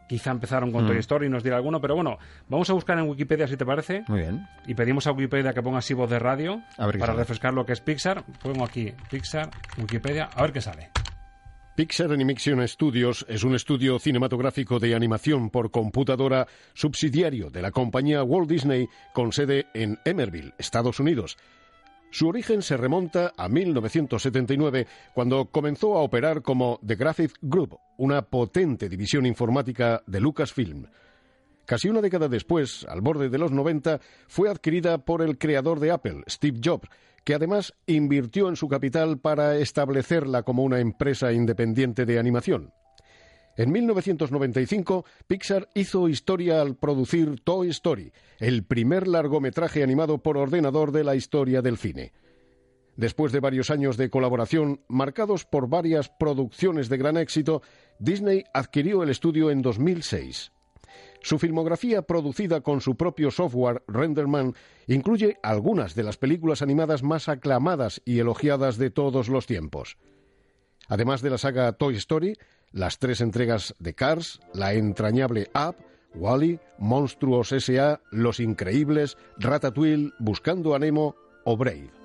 Quizá empezaron con Mm. Toy Story y nos dirá alguno, pero bueno, vamos a buscar en Wikipedia si te parece. Muy bien. Y pedimos a Wikipedia que ponga así voz de radio para sale. refrescar lo que es Pixar. Pongo aquí Pixar, Wikipedia, a ver qué sale. Pixar Animation Studios es un estudio cinematográfico de animación por computadora subsidiario de la compañía Walt Disney con sede en Emerville, Estados Unidos. Su origen se remonta a 1979, cuando comenzó a operar como The Graphic Group, una potente división informática de Lucasfilm. Casi una década después, al borde de los 90, fue adquirida por el creador de Apple, Steve Jobs, que además invirtió en su capital para establecerla como una empresa independiente de animación. En 1995, Pixar hizo historia al producir Toy Story, el primer largometraje animado por ordenador de la historia del cine. Después de varios años de colaboración, marcados por varias producciones de gran éxito, Disney adquirió el estudio en 2006. Su filmografía, producida con su propio software Renderman, incluye algunas de las películas animadas más aclamadas y elogiadas de todos los tiempos. Además de la saga Toy Story, las tres entregas de Cars, la entrañable Up, Wally, Monstruos S.A., Los Increíbles, Ratatouille, Buscando a Nemo o Brave.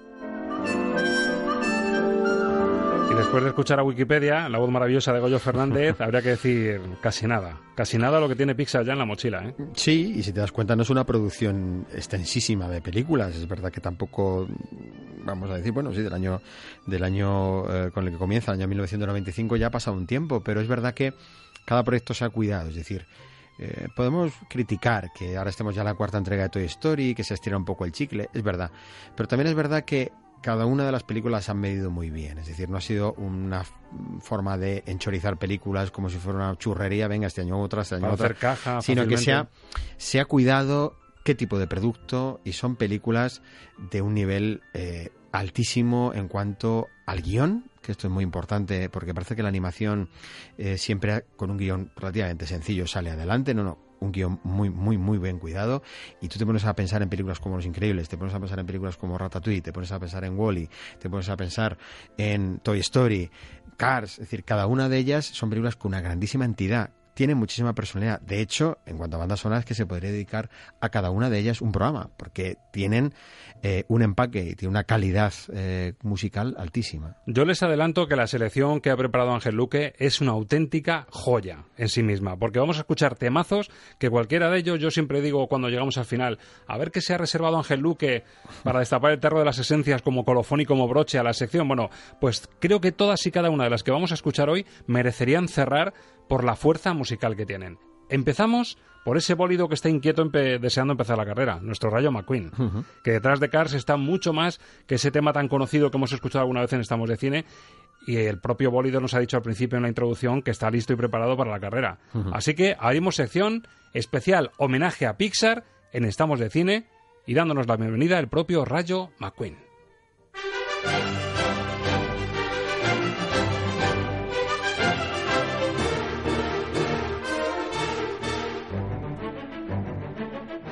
Después de escuchar a Wikipedia, la voz maravillosa de Goyo Fernández, habría que decir casi nada. Casi nada lo que tiene Pixar ya en la mochila. ¿eh? Sí, y si te das cuenta no es una producción extensísima de películas. Es verdad que tampoco, vamos a decir, bueno, sí, del año, del año eh, con el que comienza, el año 1995, ya ha pasado un tiempo, pero es verdad que cada proyecto se ha cuidado. Es decir, eh, podemos criticar que ahora estemos ya en la cuarta entrega de Toy Story, que se estira un poco el chicle, es verdad. Pero también es verdad que cada una de las películas han medido muy bien. Es decir, no ha sido una forma de enchorizar películas como si fuera una churrería, venga, este año otra, este año Para otra. hacer caja sino que se ha, se ha cuidado qué tipo de producto y son películas de un nivel eh, altísimo en cuanto al guion, que esto es muy importante porque parece que la animación eh, siempre con un guion relativamente sencillo sale adelante. No, no, un guion muy, muy, muy bien cuidado. Y tú te pones a pensar en películas como Los Increíbles, te pones a pensar en películas como Ratatouille, te pones a pensar en Wally, te pones a pensar en Toy Story, Cars. Es decir, cada una de ellas son películas con una grandísima entidad. Tienen muchísima personalidad. De hecho, en cuanto a bandas sonoras, que se podría dedicar a cada una de ellas un programa, porque tienen eh, un empaque y tienen una calidad eh, musical altísima. Yo les adelanto que la selección que ha preparado Ángel Luque es una auténtica joya en sí misma, porque vamos a escuchar temazos que cualquiera de ellos, yo siempre digo cuando llegamos al final, a ver qué se ha reservado Ángel Luque para destapar el terror de las esencias como colofón y como broche a la sección. Bueno, pues creo que todas y cada una de las que vamos a escuchar hoy merecerían cerrar por la fuerza musical que tienen. Empezamos por ese bólido que está inquieto empe- deseando empezar la carrera, nuestro Rayo McQueen, que detrás de Cars está mucho más que ese tema tan conocido que hemos escuchado alguna vez en Estamos de Cine, y el propio bólido nos ha dicho al principio en la introducción que está listo y preparado para la carrera. Así que abrimos sección especial homenaje a Pixar en Estamos de Cine y dándonos la bienvenida el propio Rayo McQueen.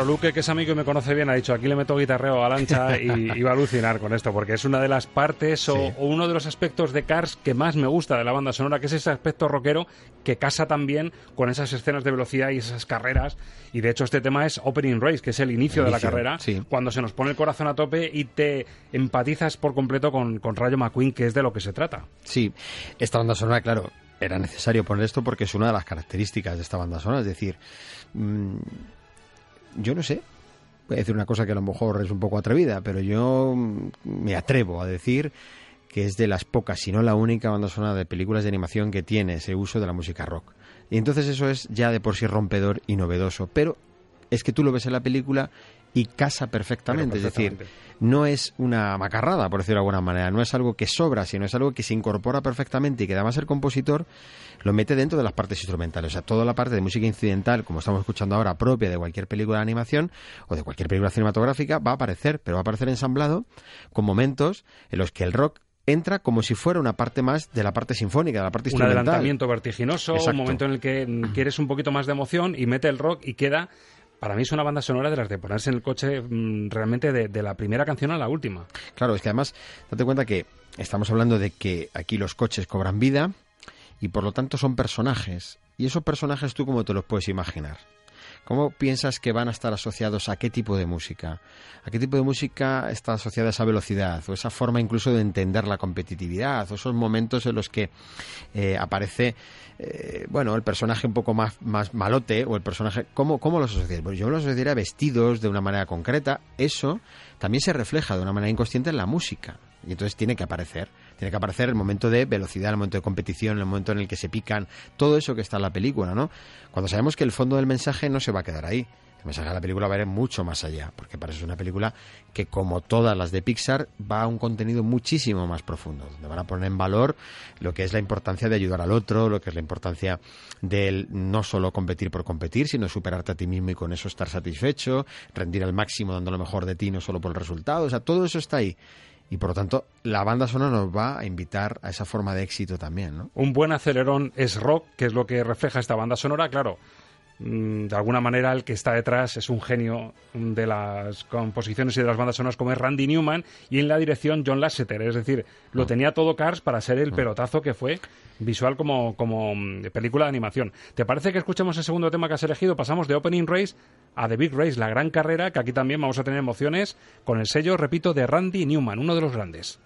Claro, Luque, que es amigo y me conoce bien, ha dicho aquí le meto guitarreo a lancha y, y va a alucinar con esto, porque es una de las partes o, o uno de los aspectos de Cars que más me gusta de la banda sonora, que es ese aspecto rockero que casa también con esas escenas de velocidad y esas carreras. Y de hecho este tema es Opening Race, que es el inicio, de la Inicio, carrera, sí. cuando se nos pone el corazón a tope y te empatizas por completo con, con Rayo McQueen, que es de lo que se trata. Sí, esta banda sonora, claro, era necesario poner esto porque es una de las características de esta banda sonora. Es decir, mm, yo no sé, voy a decir una cosa que a lo mejor es un poco atrevida, pero yo mm, me atrevo a decir que es de las pocas, si no la única banda sonora de películas de animación que tiene ese uso de la música rock. Y entonces eso es ya de por sí rompedor y novedoso, pero es que tú lo ves en la película y casa perfectamente, es decir, no es una macarrada, por decirlo de alguna manera, no es algo que sobra, sino es algo que se incorpora perfectamente y que además el compositor lo mete dentro de las partes instrumentales. O sea, toda la parte de música incidental, como estamos escuchando ahora, propia de cualquier película de animación o de cualquier película cinematográfica, va a aparecer, pero va a aparecer ensamblado con momentos en los que el rock entra como si fuera una parte más de la parte sinfónica, de la parte un instrumental. adelantamiento vertiginoso, Exacto. un momento en el que mm, quieres un poquito más de emoción y mete el rock y queda. Para mí es una banda sonora de las de ponerse en el coche mm, realmente de, de la primera canción a la última. Claro, es que además, date cuenta que estamos hablando de que aquí los coches cobran vida y por lo tanto son personajes. Y esos personajes tú cómo te los puedes imaginar. ¿Cómo piensas que van a estar asociados a qué tipo de música? ¿A qué tipo de música está asociada esa velocidad? O esa forma incluso de entender la competitividad, o esos momentos en los que eh, aparece, eh, bueno, el personaje un poco más, malote, o el personaje. ¿Cómo, cómo los asocias? Pues yo los asociaría vestidos de una manera concreta. Eso también se refleja de una manera inconsciente en la música. Y entonces tiene que aparecer. Tiene que aparecer el momento de velocidad, el momento de competición, el momento en el que se pican, todo eso que está en la película, ¿no? Cuando sabemos que el fondo del mensaje no se va a quedar ahí. El mensaje de la película va a ir mucho más allá, porque para eso es una película que, como todas las de Pixar, va a un contenido muchísimo más profundo, donde van a poner en valor lo que es la importancia de ayudar al otro, lo que es la importancia del no solo competir por competir, sino superarte a ti mismo y con eso estar satisfecho, rendir al máximo dando lo mejor de ti, no solo por el resultado. O sea, todo eso está ahí. Y por lo tanto, la banda sonora nos va a invitar a esa forma de éxito también, ¿no? Un buen acelerón es rock, que es lo que refleja esta banda sonora, claro. Mm, de alguna manera el que está detrás es un genio de las composiciones y de las bandas sonoras como es Randy Newman y en la dirección John Lasseter, es decir, lo tenía todo Cars para ser el pelotazo que fue visual como, como mm, película de animación. ¿Te parece que escuchemos el segundo tema que has elegido? Pasamos de Opening Race a The Big Race, la gran carrera, que aquí también vamos a tener emociones con el sello, repito, de Randy Newman, uno de los grandes.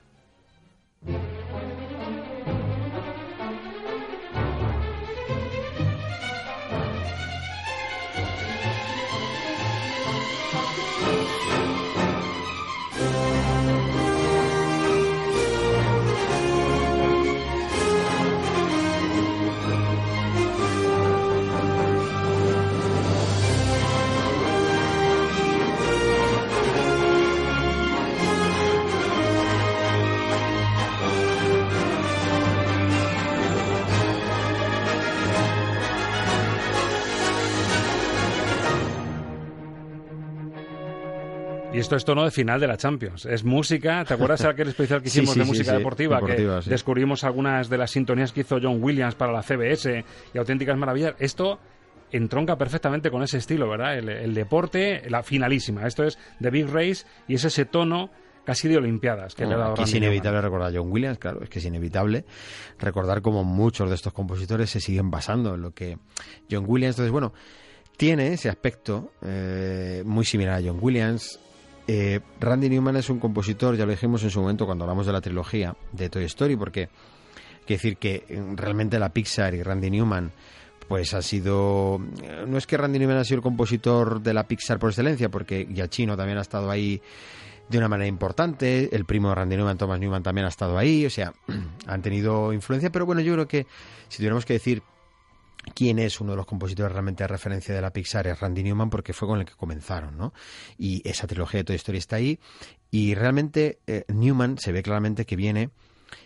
Y esto es tono de final de la Champions. Es música. ¿Te acuerdas de aquel especial que hicimos sí, de sí, música sí, deportiva? deportiva, que sí. descubrimos algunas de las sintonías que hizo John Williams para la CBS y auténticas maravillas. Esto entronca perfectamente con ese estilo, ¿verdad? El, el deporte, la finalísima. Esto es The Big Race y es ese tono casi de Olimpiadas que le ha dado Aquí es inevitable recordar a John Williams, claro, es que es inevitable recordar cómo muchos de estos compositores se siguen basando en lo que John Williams. Entonces, bueno, tiene ese aspecto eh, muy similar a John Williams. Eh, Randy Newman es un compositor, ya lo dijimos en su momento cuando hablamos de la trilogía de Toy Story, porque quiere decir que eh, realmente la Pixar y Randy Newman pues ha sido eh, no es que Randy Newman ha sido el compositor de la Pixar por excelencia porque Giacchino también ha estado ahí de una manera importante el primo de Randy Newman Thomas Newman también ha estado ahí o sea han tenido influencia pero bueno yo creo que si tuviéramos que decir quién es uno de los compositores realmente de referencia de la Pixar es Randy Newman porque fue con el que comenzaron, ¿no? Y esa trilogía de Toy Story está ahí y realmente eh, Newman se ve claramente que viene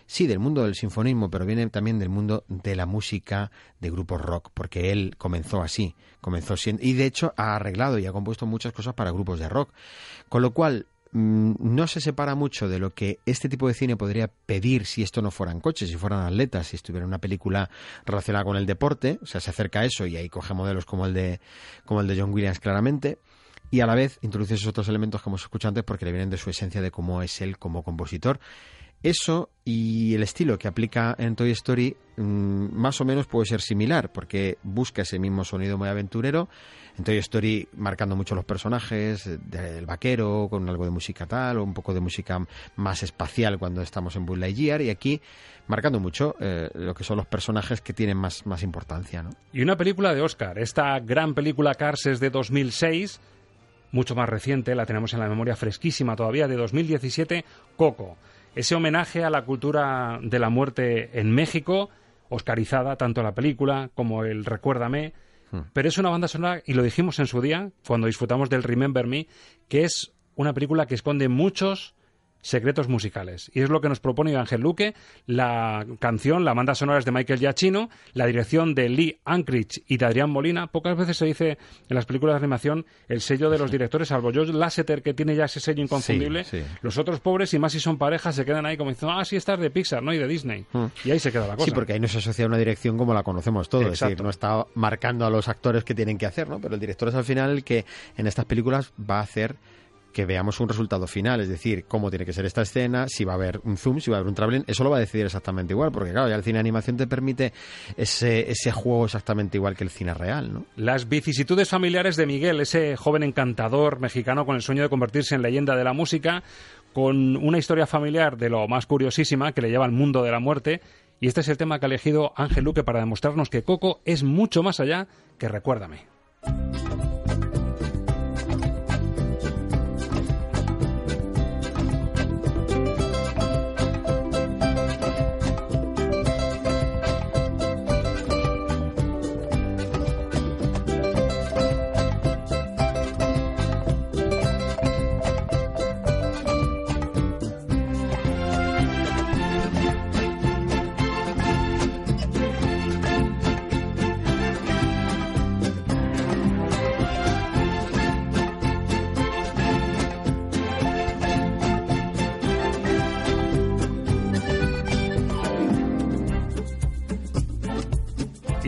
sí del mundo del sinfonismo, pero viene también del mundo de la música de grupos rock, porque él comenzó así, comenzó siendo y de hecho ha arreglado y ha compuesto muchas cosas para grupos de rock, con lo cual no se separa mucho de lo que este tipo de cine podría pedir si esto no fueran coches, si fueran atletas, si estuviera una película relacionada con el deporte, o sea, se acerca a eso y ahí coge modelos como el de como el de John Williams claramente y a la vez introduce esos otros elementos que hemos escuchado antes porque le vienen de su esencia de cómo es él como compositor. Eso y el estilo que aplica en Toy Story mm, más o menos puede ser similar porque busca ese mismo sonido muy aventurero. En Toy Story marcando mucho los personajes, eh, del vaquero, con algo de música tal, o un poco de música más espacial cuando estamos en Buzz Lightyear, y aquí marcando mucho eh, lo que son los personajes que tienen más, más importancia. ¿no? Y una película de Oscar. Esta gran película Cars es de 2006, mucho más reciente, la tenemos en la memoria fresquísima todavía, de 2017, Coco. Ese homenaje a la cultura de la muerte en México, oscarizada tanto la película como el Recuérdame, pero es una banda sonora, y lo dijimos en su día, cuando disfrutamos del Remember Me, que es una película que esconde muchos secretos musicales. Y es lo que nos propone Ángel Luque. La canción, la banda sonora es de Michael Giacchino, la dirección de Lee Anchorage y de Adrián Molina. Pocas veces se dice en las películas de animación el sello de los directores, salvo George Lasseter, que tiene ya ese sello inconfundible. Sí, sí. Los otros pobres, y más si son parejas, se quedan ahí como diciendo, ah, sí, esta es de Pixar, ¿no? Y de Disney. Y ahí se queda la cosa. Sí, porque ahí no se asocia a una dirección como la conocemos todos. Es decir, Exacto. no está marcando a los actores que tienen que hacer, ¿no? Pero el director es al final el que en estas películas va a hacer que veamos un resultado final, es decir, cómo tiene que ser esta escena, si va a haber un zoom, si va a haber un traveling, eso lo va a decidir exactamente igual, porque claro, ya el cine de animación te permite ese, ese juego exactamente igual que el cine real, ¿no? Las vicisitudes familiares de Miguel, ese joven encantador mexicano con el sueño de convertirse en leyenda de la música, con una historia familiar de lo más curiosísima que le lleva al mundo de la muerte. Y este es el tema que ha elegido Ángel Luque para demostrarnos que Coco es mucho más allá que Recuérdame.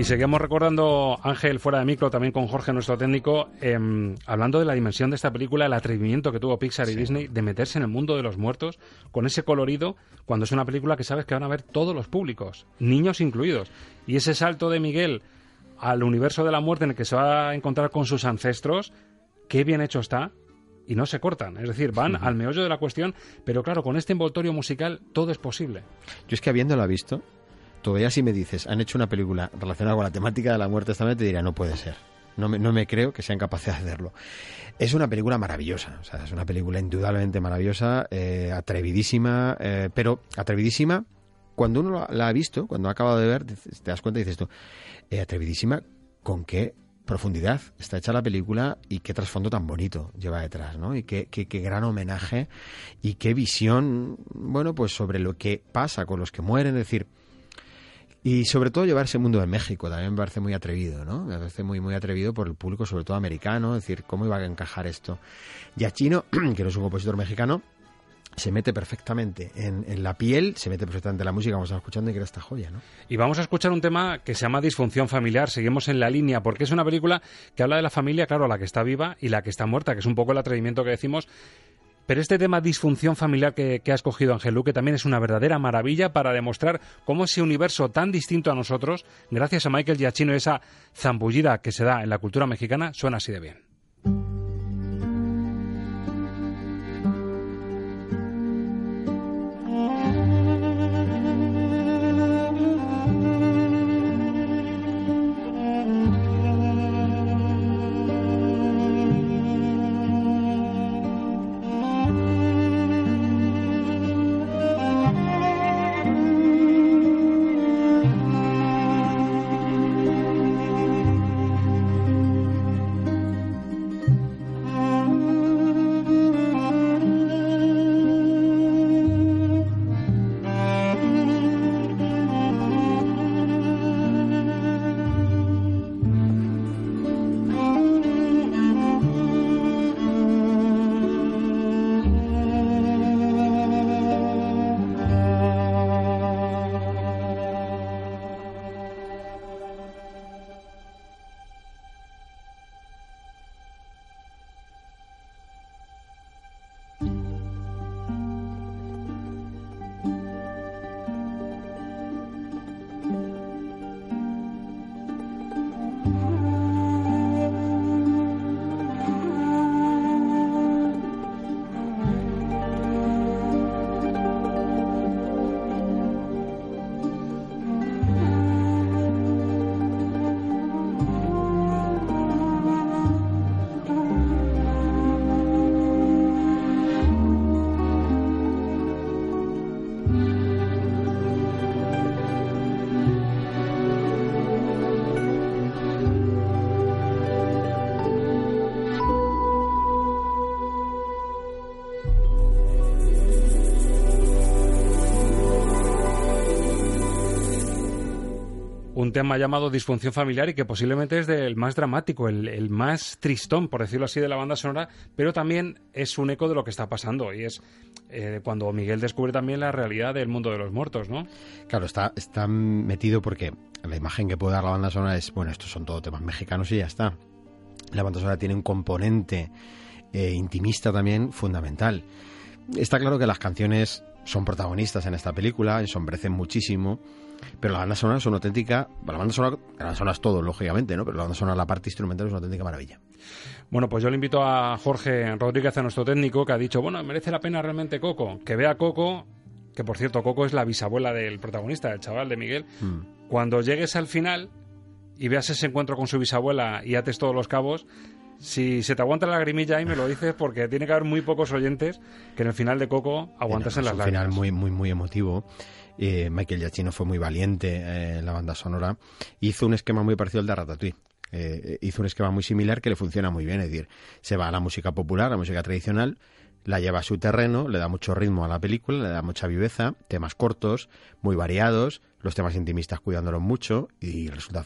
Y seguimos recordando, Ángel, fuera de micro, también con Jorge, nuestro técnico, em, hablando de la dimensión de esta película, el atrevimiento que tuvo Pixar y Disney de meterse en el mundo de los muertos con ese colorido, cuando es una película que sabes que van a ver todos los públicos, niños incluidos. Y ese salto de Miguel al universo de la muerte en el que se va a encontrar con sus ancestros, qué bien hecho está y no se cortan. Es decir, van al meollo de la cuestión, pero claro, con este envoltorio musical todo es posible. Yo es que habiéndola visto, todavía si me dices, han hecho una película relacionada con la temática de la muerte esta vez, te diría, no puede ser. No me, no me creo que sean capaces de hacerlo. Es una película maravillosa, o sea, es una película indudablemente maravillosa, eh, atrevidísima, eh, pero atrevidísima cuando uno la, ha visto, cuando ha acabado de ver, te, das cuenta y dices tú, eh, atrevidísima con qué profundidad está hecha la película y qué trasfondo tan bonito lleva detrás, ¿no? Y qué, qué, qué, gran homenaje y qué visión, bueno, pues sobre lo que pasa con los que mueren, es decir, y sobre todo llevar ese mundo de México también me parece muy atrevido, ¿no? Me parece muy, muy atrevido por el público, sobre todo americano, es decir, cómo iba a encajar esto. Chino, que no es un compositor mexicano, se mete perfectamente en, en, la piel, se mete perfectamente en la música, vamos a escuchando y crea esta joya, ¿no? Y vamos a escuchar un tema que se llama Disfunción Familiar, seguimos en la línea, porque es una película que habla de la familia, claro, la que está viva y la que está muerta, que es un poco el atrevimiento que decimos. Pero este tema disfunción familiar que, que ha escogido Ángel Luque también es una verdadera maravilla para demostrar cómo ese universo tan distinto a nosotros, gracias a Michael Giacchino esa zambullida que se da en la cultura mexicana, suena así de bien. Un tema llamado disfunción familiar y que posiblemente es del más dramático, el, más tristón, por decirlo así, de la banda sonora, pero también es un eco de lo que está pasando y es eh, cuando Miguel descubre también la realidad del mundo de los muertos, ¿no? Claro, está, está metido porque la imagen que puede dar la banda sonora es, bueno, estos son todos temas mexicanos y ya está. La banda sonora tiene un componente eh, intimista también fundamental. Está claro que las canciones son protagonistas en esta película, ensombrecen muchísimo, pero la banda sonora es una auténtica. La banda sonora, la banda sonora es todo, lógicamente, ¿no? Pero la banda sonora, la parte instrumental es una auténtica maravilla. Bueno, pues yo le invito a Jorge Rodríguez, a nuestro técnico, que ha dicho, bueno, merece la pena realmente Coco. Que vea Coco, que por cierto, Coco es la bisabuela del protagonista, del chaval de Miguel. Mm. Cuando llegues al final y veas ese encuentro con su bisabuela y ates todos los cabos, si se te aguanta la lagrimilla ahí me lo dices porque tiene que haber muy pocos oyentes que en el final de Coco aguantasen las lágrimas. Un final muy, muy, muy emotivo. Eh, Michael Giacchino fue muy valiente eh, en la banda sonora. Hizo un esquema muy parecido al de Ratatouille. Eh, hizo un esquema muy similar que le funciona muy bien. Es decir, se va a la música popular, a la música tradicional, la lleva a su terreno, le da mucho ritmo a la película, le da mucha viveza, temas cortos, muy variados, los temas intimistas cuidándolos mucho y resulta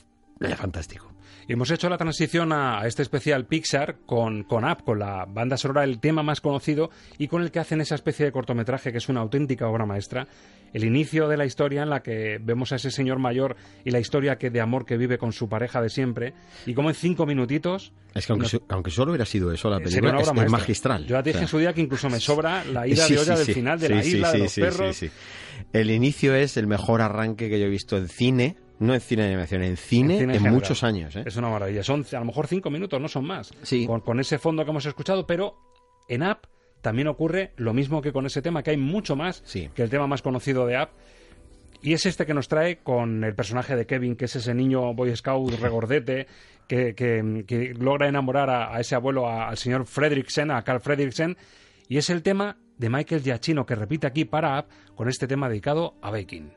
fantástico. Hemos hecho la transición a, este especial Pixar con, con con la banda sonora, el tema más conocido y con el que hacen esa especie de cortometraje que es una auténtica obra maestra. El inicio de la historia en la que vemos a ese señor mayor y la historia que de amor que vive con su pareja de siempre y como en cinco minutitos... Es que aunque, nos- aunque solo hubiera sido eso, la sería película es, es magistral. Yo te dije O sea, en su día que incluso me sobra la ida Sí, de olla sí, del sí. final de Sí, la sí, isla, de sí, los sí, perros. sí, sí. El inicio es el mejor arranque que yo he visto en cine, no en cine de animación, en cine en, cine en general. muchos años. ¿eh? Es una maravilla. Son a lo mejor cinco minutos, no son más. Con, con ese fondo que hemos escuchado, pero en App también ocurre lo mismo que con ese tema, que hay mucho más que el tema más conocido de App. Y es este que nos trae con el personaje de Kevin, que es ese niño Boy Scout regordete, que, que- que logra enamorar a, a ese abuelo, a- al señor Fredriksen, a Carl Fredriksen. Y es el tema de Michael Giacchino, que repite aquí para App con este tema dedicado a Baking.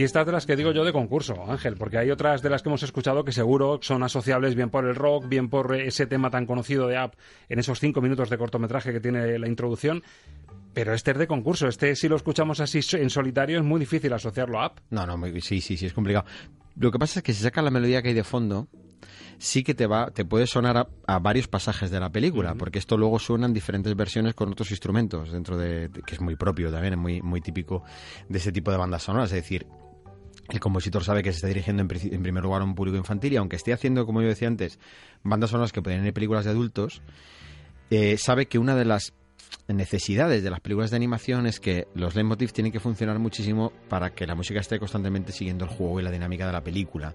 Y estas de las que digo yo de concurso, Ángel, porque hay otras de las que hemos escuchado que seguro son asociables bien por el rock, bien por ese tema tan conocido de App en esos cinco minutos de cortometraje que tiene la introducción. Pero este es de concurso, este si lo escuchamos así en solitario es muy difícil asociarlo a App. No, no, sí, sí, sí, es complicado. Lo que pasa es que si sacas la melodía que hay de fondo, sí que te va, te puede sonar a, a varios pasajes de la película, porque esto luego suena en diferentes versiones con otros instrumentos dentro de, de- que es muy propio también, es muy, muy típico de ese tipo de bandas sonoras, es decir, el compositor sabe que se está dirigiendo en, en primer lugar a un público infantil y aunque esté haciendo, como yo decía antes, bandas sonoras que pueden ir películas de adultos, eh, sabe que una de las necesidades de las películas de animación es que los leitmotiv tienen que funcionar muchísimo para que la música esté constantemente siguiendo el juego y la dinámica de la película.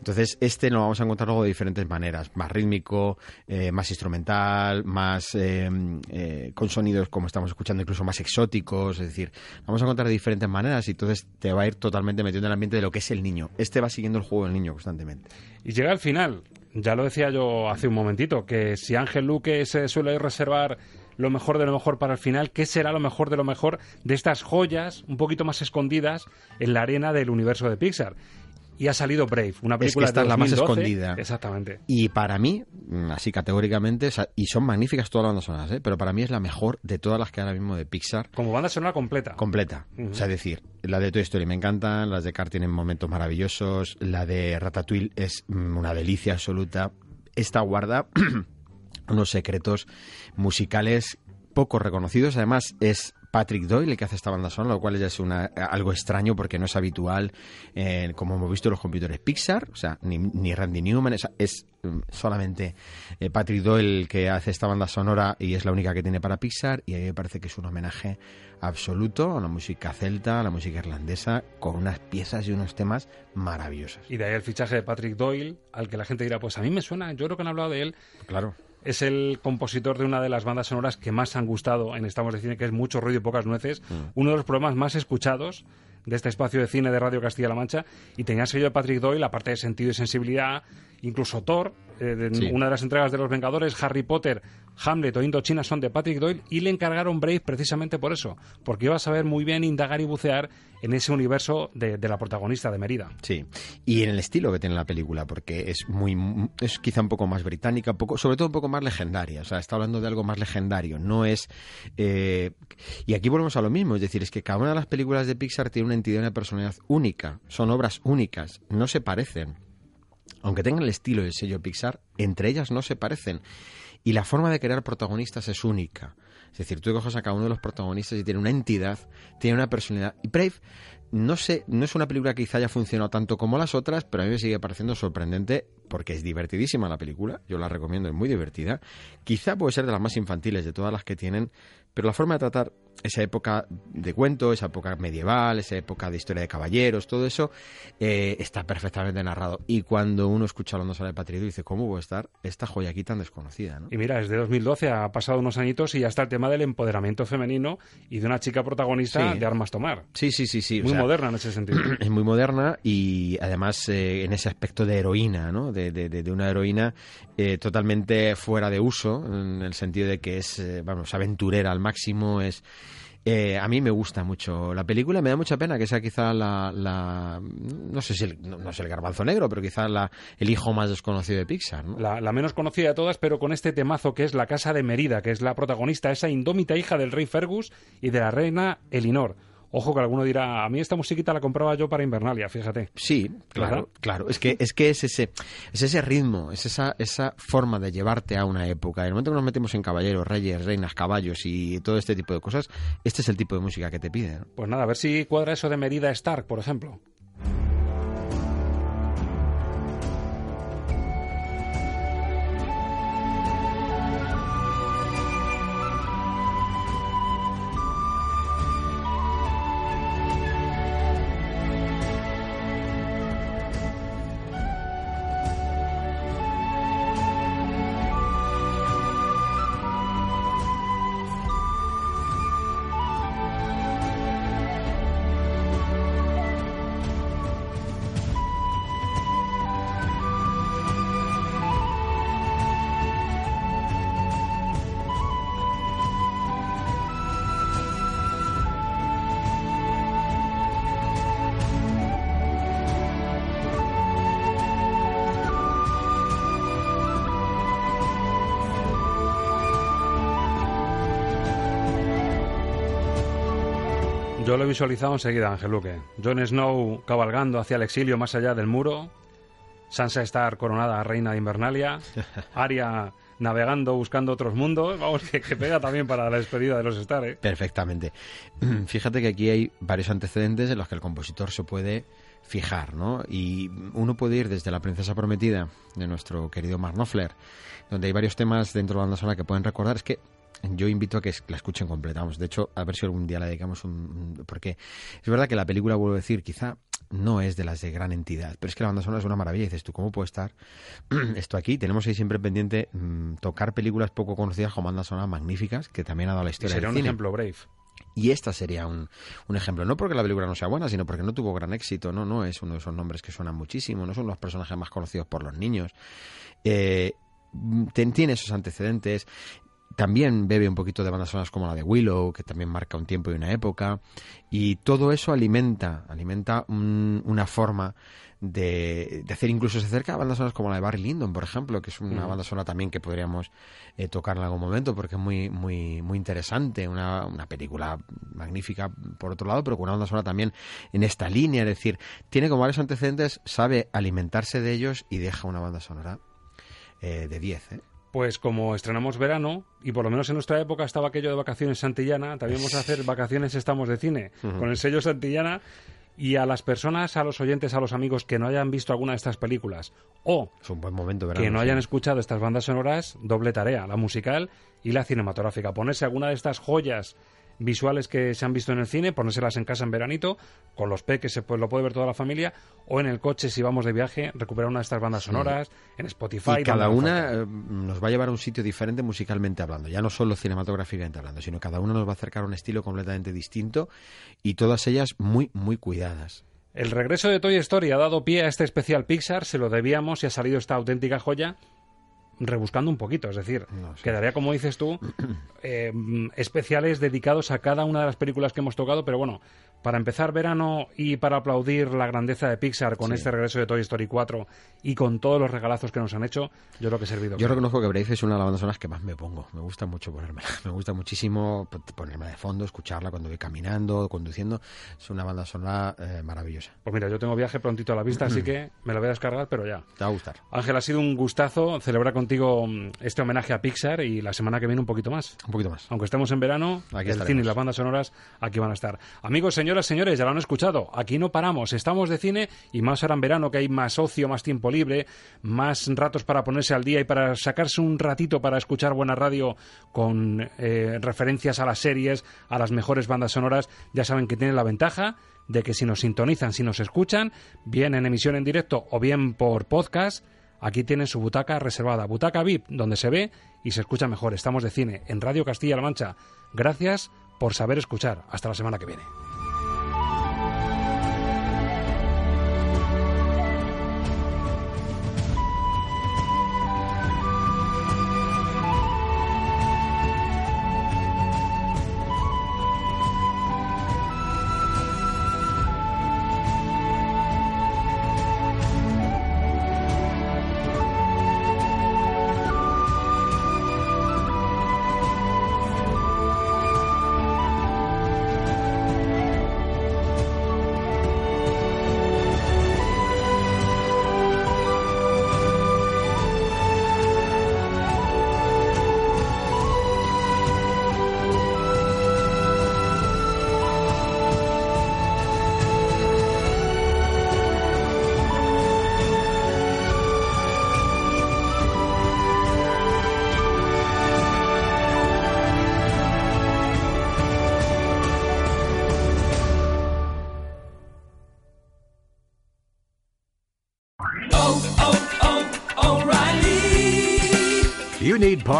Entonces, este lo vamos a encontrar luego de diferentes maneras, más rítmico, eh, más instrumental, más eh, eh, con sonidos como estamos escuchando, incluso más exóticos, es decir, vamos a encontrar de diferentes maneras y entonces te va a ir totalmente metiendo en el ambiente de lo que es el niño. Este va siguiendo el juego del niño constantemente. Y llega al final, ya lo decía yo hace un momentito, que si Ángel Luque se suele reservar lo mejor de lo mejor para el final, ¿qué será lo mejor de lo mejor de estas joyas un poquito más escondidas en la arena del universo de Pixar? Y ha salido Brave, una Es que película esta de es la más 2012. escondida. Exactamente. Y para mí, mm, así categóricamente, y son magníficas todas las bandas sonoras, ¿eh? pero para mí es la mejor de todas las que ahora mismo de Pixar. Como banda sonora completa. Completa. O sea, es decir, la de Toy Story me encantan, las de Cars tienen momentos maravillosos, la de Ratatouille es mm, una delicia absoluta. Esta guarda unos secretos musicales poco reconocidos. Además, es Patrick Doyle el que hace esta banda sonora, lo cual ya es una, algo extraño porque no es habitual, eh, como hemos visto en los computadores Pixar, o sea, ni, ni Randy Newman, es, es, mm, solamente eh, Patrick Doyle el que hace esta banda sonora y es la única que tiene para Pixar y a mí me parece que es un homenaje absoluto a la música celta, a la música irlandesa, con unas piezas y unos temas maravillosos. Y de ahí el fichaje de Patrick Doyle, al que la gente dirá, pues a mí me suena, yo creo que han hablado de él. Claro. Es el compositor de una de las bandas sonoras que más han gustado en Estamos de Cine, que es Mucho Ruido y Pocas Nueces, uno de los programas más escuchados de este espacio de cine de Radio Castilla-La Mancha, y tenía sello de Patrick Doyle, aparte de sentido y sensibilidad, incluso Thor, eh, de- Sí. una de las entregas de Los Vengadores, Harry Potter, Hamlet o Indochina son de Patrick Doyle, y le encargaron Brave precisamente por eso, porque iba a saber muy bien indagar y bucear en ese universo de, la protagonista de Merida. Sí, y en el estilo que tiene la película, porque es muy, es quizá un poco más británica, poco, sobre todo un poco más legendaria. O sea, está hablando de algo más legendario. No es, eh, y aquí volvemos a lo mismo, es decir, es que cada una de las películas de Pixar tiene una entidad y una personalidad única. Son obras únicas, no se parecen. Aunque tengan el estilo y el sello Pixar, entre ellas no se parecen. Y la forma de crear protagonistas es única. Es decir, tú coges a cada uno de los protagonistas y tiene una entidad, tiene una personalidad. Y Brave no sé, no es una película que quizá haya funcionado tanto como las otras, pero a mí me sigue pareciendo sorprendente porque es divertidísima la película. Yo la recomiendo, es muy divertida. Quizá puede ser de las más infantiles de todas las que tienen, pero la forma de tratar esa época de cuento, esa época medieval, esa época de historia de caballeros, todo eso eh, está perfectamente narrado. Y cuando uno escucha hablando sobre el patricio dice, ¿cómo puede estar esta joya aquí tan desconocida? ¿no? Y mira, desde 2012 ha pasado unos añitos y ya está el tema del empoderamiento femenino y de una chica protagonista Sí. de armas tomar. Sí, sí, sí, sí. o Muy sea, moderna en ese sentido. Es muy moderna y además eh, en ese aspecto de heroína, ¿no? De, de- de- de una heroína eh, totalmente fuera de uso, en el sentido de que es, eh, vamos, aventurera al máximo, es... eh, a mí me gusta mucho la película, me da mucha pena que sea quizá la, la- no sé si el, no, sé el garbanzo negro, pero quizá la, el hijo más desconocido de Pixar, ¿no? La, la menos conocida de todas, pero con este temazo que es La Casa de Merida, que es la protagonista, esa indómita hija del rey Fergus y de la reina Elinor. Ojo que alguno dirá, a mí esta musiquita la compraba yo para Invernalia, fíjate. Sí, claro, ¿Verdad? claro. Es que es que es ese es ese ritmo, es esa esa forma de llevarte a una época. En el momento que nos metemos en caballeros, reyes, reinas, caballos y todo este tipo de cosas, este es el tipo de música que te pide. ¿no? Pues nada, a ver si cuadra eso de Merida Stark, por ejemplo. Yo lo he visualizado enseguida, Ángel Luque. Jon Snow cabalgando hacia el exilio más allá del muro. Sansa Stark coronada reina de Invernalia. Arya navegando buscando otros mundos. Vamos, que, que pega también para la despedida de los Stark, ¿eh? Perfectamente. Fíjate que aquí hay varios antecedentes en los que el compositor se puede fijar, ¿no? Y uno puede ir desde La princesa prometida de nuestro querido Mark Knopfler, donde hay varios temas dentro de la banda sonora que pueden recordar. Es que yo invito a que la escuchen completa. Vamos, de hecho, a ver si algún día la dedicamos un, Porque es verdad que la película, vuelvo a decir, quizá no es de las de gran entidad, pero es que la banda sonora es una maravilla. Y dices tú, ¿cómo puede estar esto aquí? Tenemos ahí siempre pendiente mm, tocar películas poco conocidas con bandas sonoras magníficas, que también ha dado la Y historia sería del un cine. ejemplo Brave. Y esta sería un, un ejemplo, no porque la película no sea buena, sino porque no tuvo gran éxito, no, no es uno de esos nombres que suenan muchísimo, no son los personajes más conocidos por los niños. Eh, ten- tiene esos antecedentes. También bebe un poquito de bandas sonoras como la de Willow, que también marca un tiempo y una época. Y todo eso alimenta, alimenta un- una forma de, de hacer incluso se acerca a bandas sonoras como la de Barry Lyndon, por ejemplo, que es una Mm. banda sonora también que podríamos eh, tocar en algún momento porque es muy, muy, muy interesante, una, una película magnífica por otro lado, pero con una banda sonora también en esta línea, es decir, tiene como varios antecedentes, sabe alimentarse de ellos y deja una banda sonora eh, de 10, ¿eh? Pues como estrenamos verano, y por lo menos en nuestra época estaba aquello de vacaciones Santillana, también vamos a hacer vacaciones estamos de cine, con el sello Santillana, y a las personas, a los oyentes, a los amigos que no hayan visto alguna de estas películas, o Es un buen momento, verano, que no sí. hayan escuchado estas bandas sonoras, doble tarea, la musical y la cinematográfica. Ponerse alguna de estas joyas visuales que se han visto en el cine, ponérselas en casa en veranito, con los peques se puede, lo puede ver toda la familia, o en el coche si vamos de viaje, recuperar una de estas bandas sonoras, en Spotify. Y cada una eh, nos va a llevar a un sitio diferente musicalmente hablando, ya no solo cinematográficamente hablando, sino cada una nos va a acercar a un estilo completamente distinto y todas ellas muy, muy cuidadas. El regreso de Toy Story ha dado pie a este especial Pixar, se lo debíamos y ha salido esta auténtica joya rebuscando un poquito, es decir, quedaría como dices tú, eh, mm, especiales dedicados a cada una de las películas que hemos tocado, pero bueno, para empezar verano y para aplaudir la grandeza de Pixar con este regreso de Toy Story 4 y con todos los regalazos que nos han hecho, yo creo que he servido. Yo reconozco que Brave es una de las bandas sonoras que más me pongo. Me gusta mucho ponerme. Me gusta muchísimo ponerme de fondo, escucharla cuando voy caminando, conduciendo. Es una banda sonora eh, maravillosa. Pues mira, yo tengo viaje prontito a la vista, así que me lo voy a descargar, pero ya. Te va a gustar. Ángel, ha sido un gustazo celebrar contigo mm, este homenaje a Pixar y la semana que viene un poquito más. Un poquito más. Aunque estemos en verano, Aquí el estaremos. cine y las bandas sonoras aquí van a estar. Amigos, señoras, señores, ya lo han escuchado. Aquí no paramos. Estamos de cine y más ahora en verano que hay más ocio, más tiempo libre, más ratos para ponerse al día y para sacarse un ratito para escuchar buena radio con eh, referencias a las series, a las mejores bandas sonoras. Ya saben que tienen la ventaja de que si nos sintonizan, si nos escuchan, bien en emisión en directo o bien por podcast, aquí tienen su butaca reservada, butaca VIP, donde se ve y se escucha mejor. Estamos de cine en Radio Castilla-La Mancha. Gracias por saber escuchar. Hasta la semana que viene.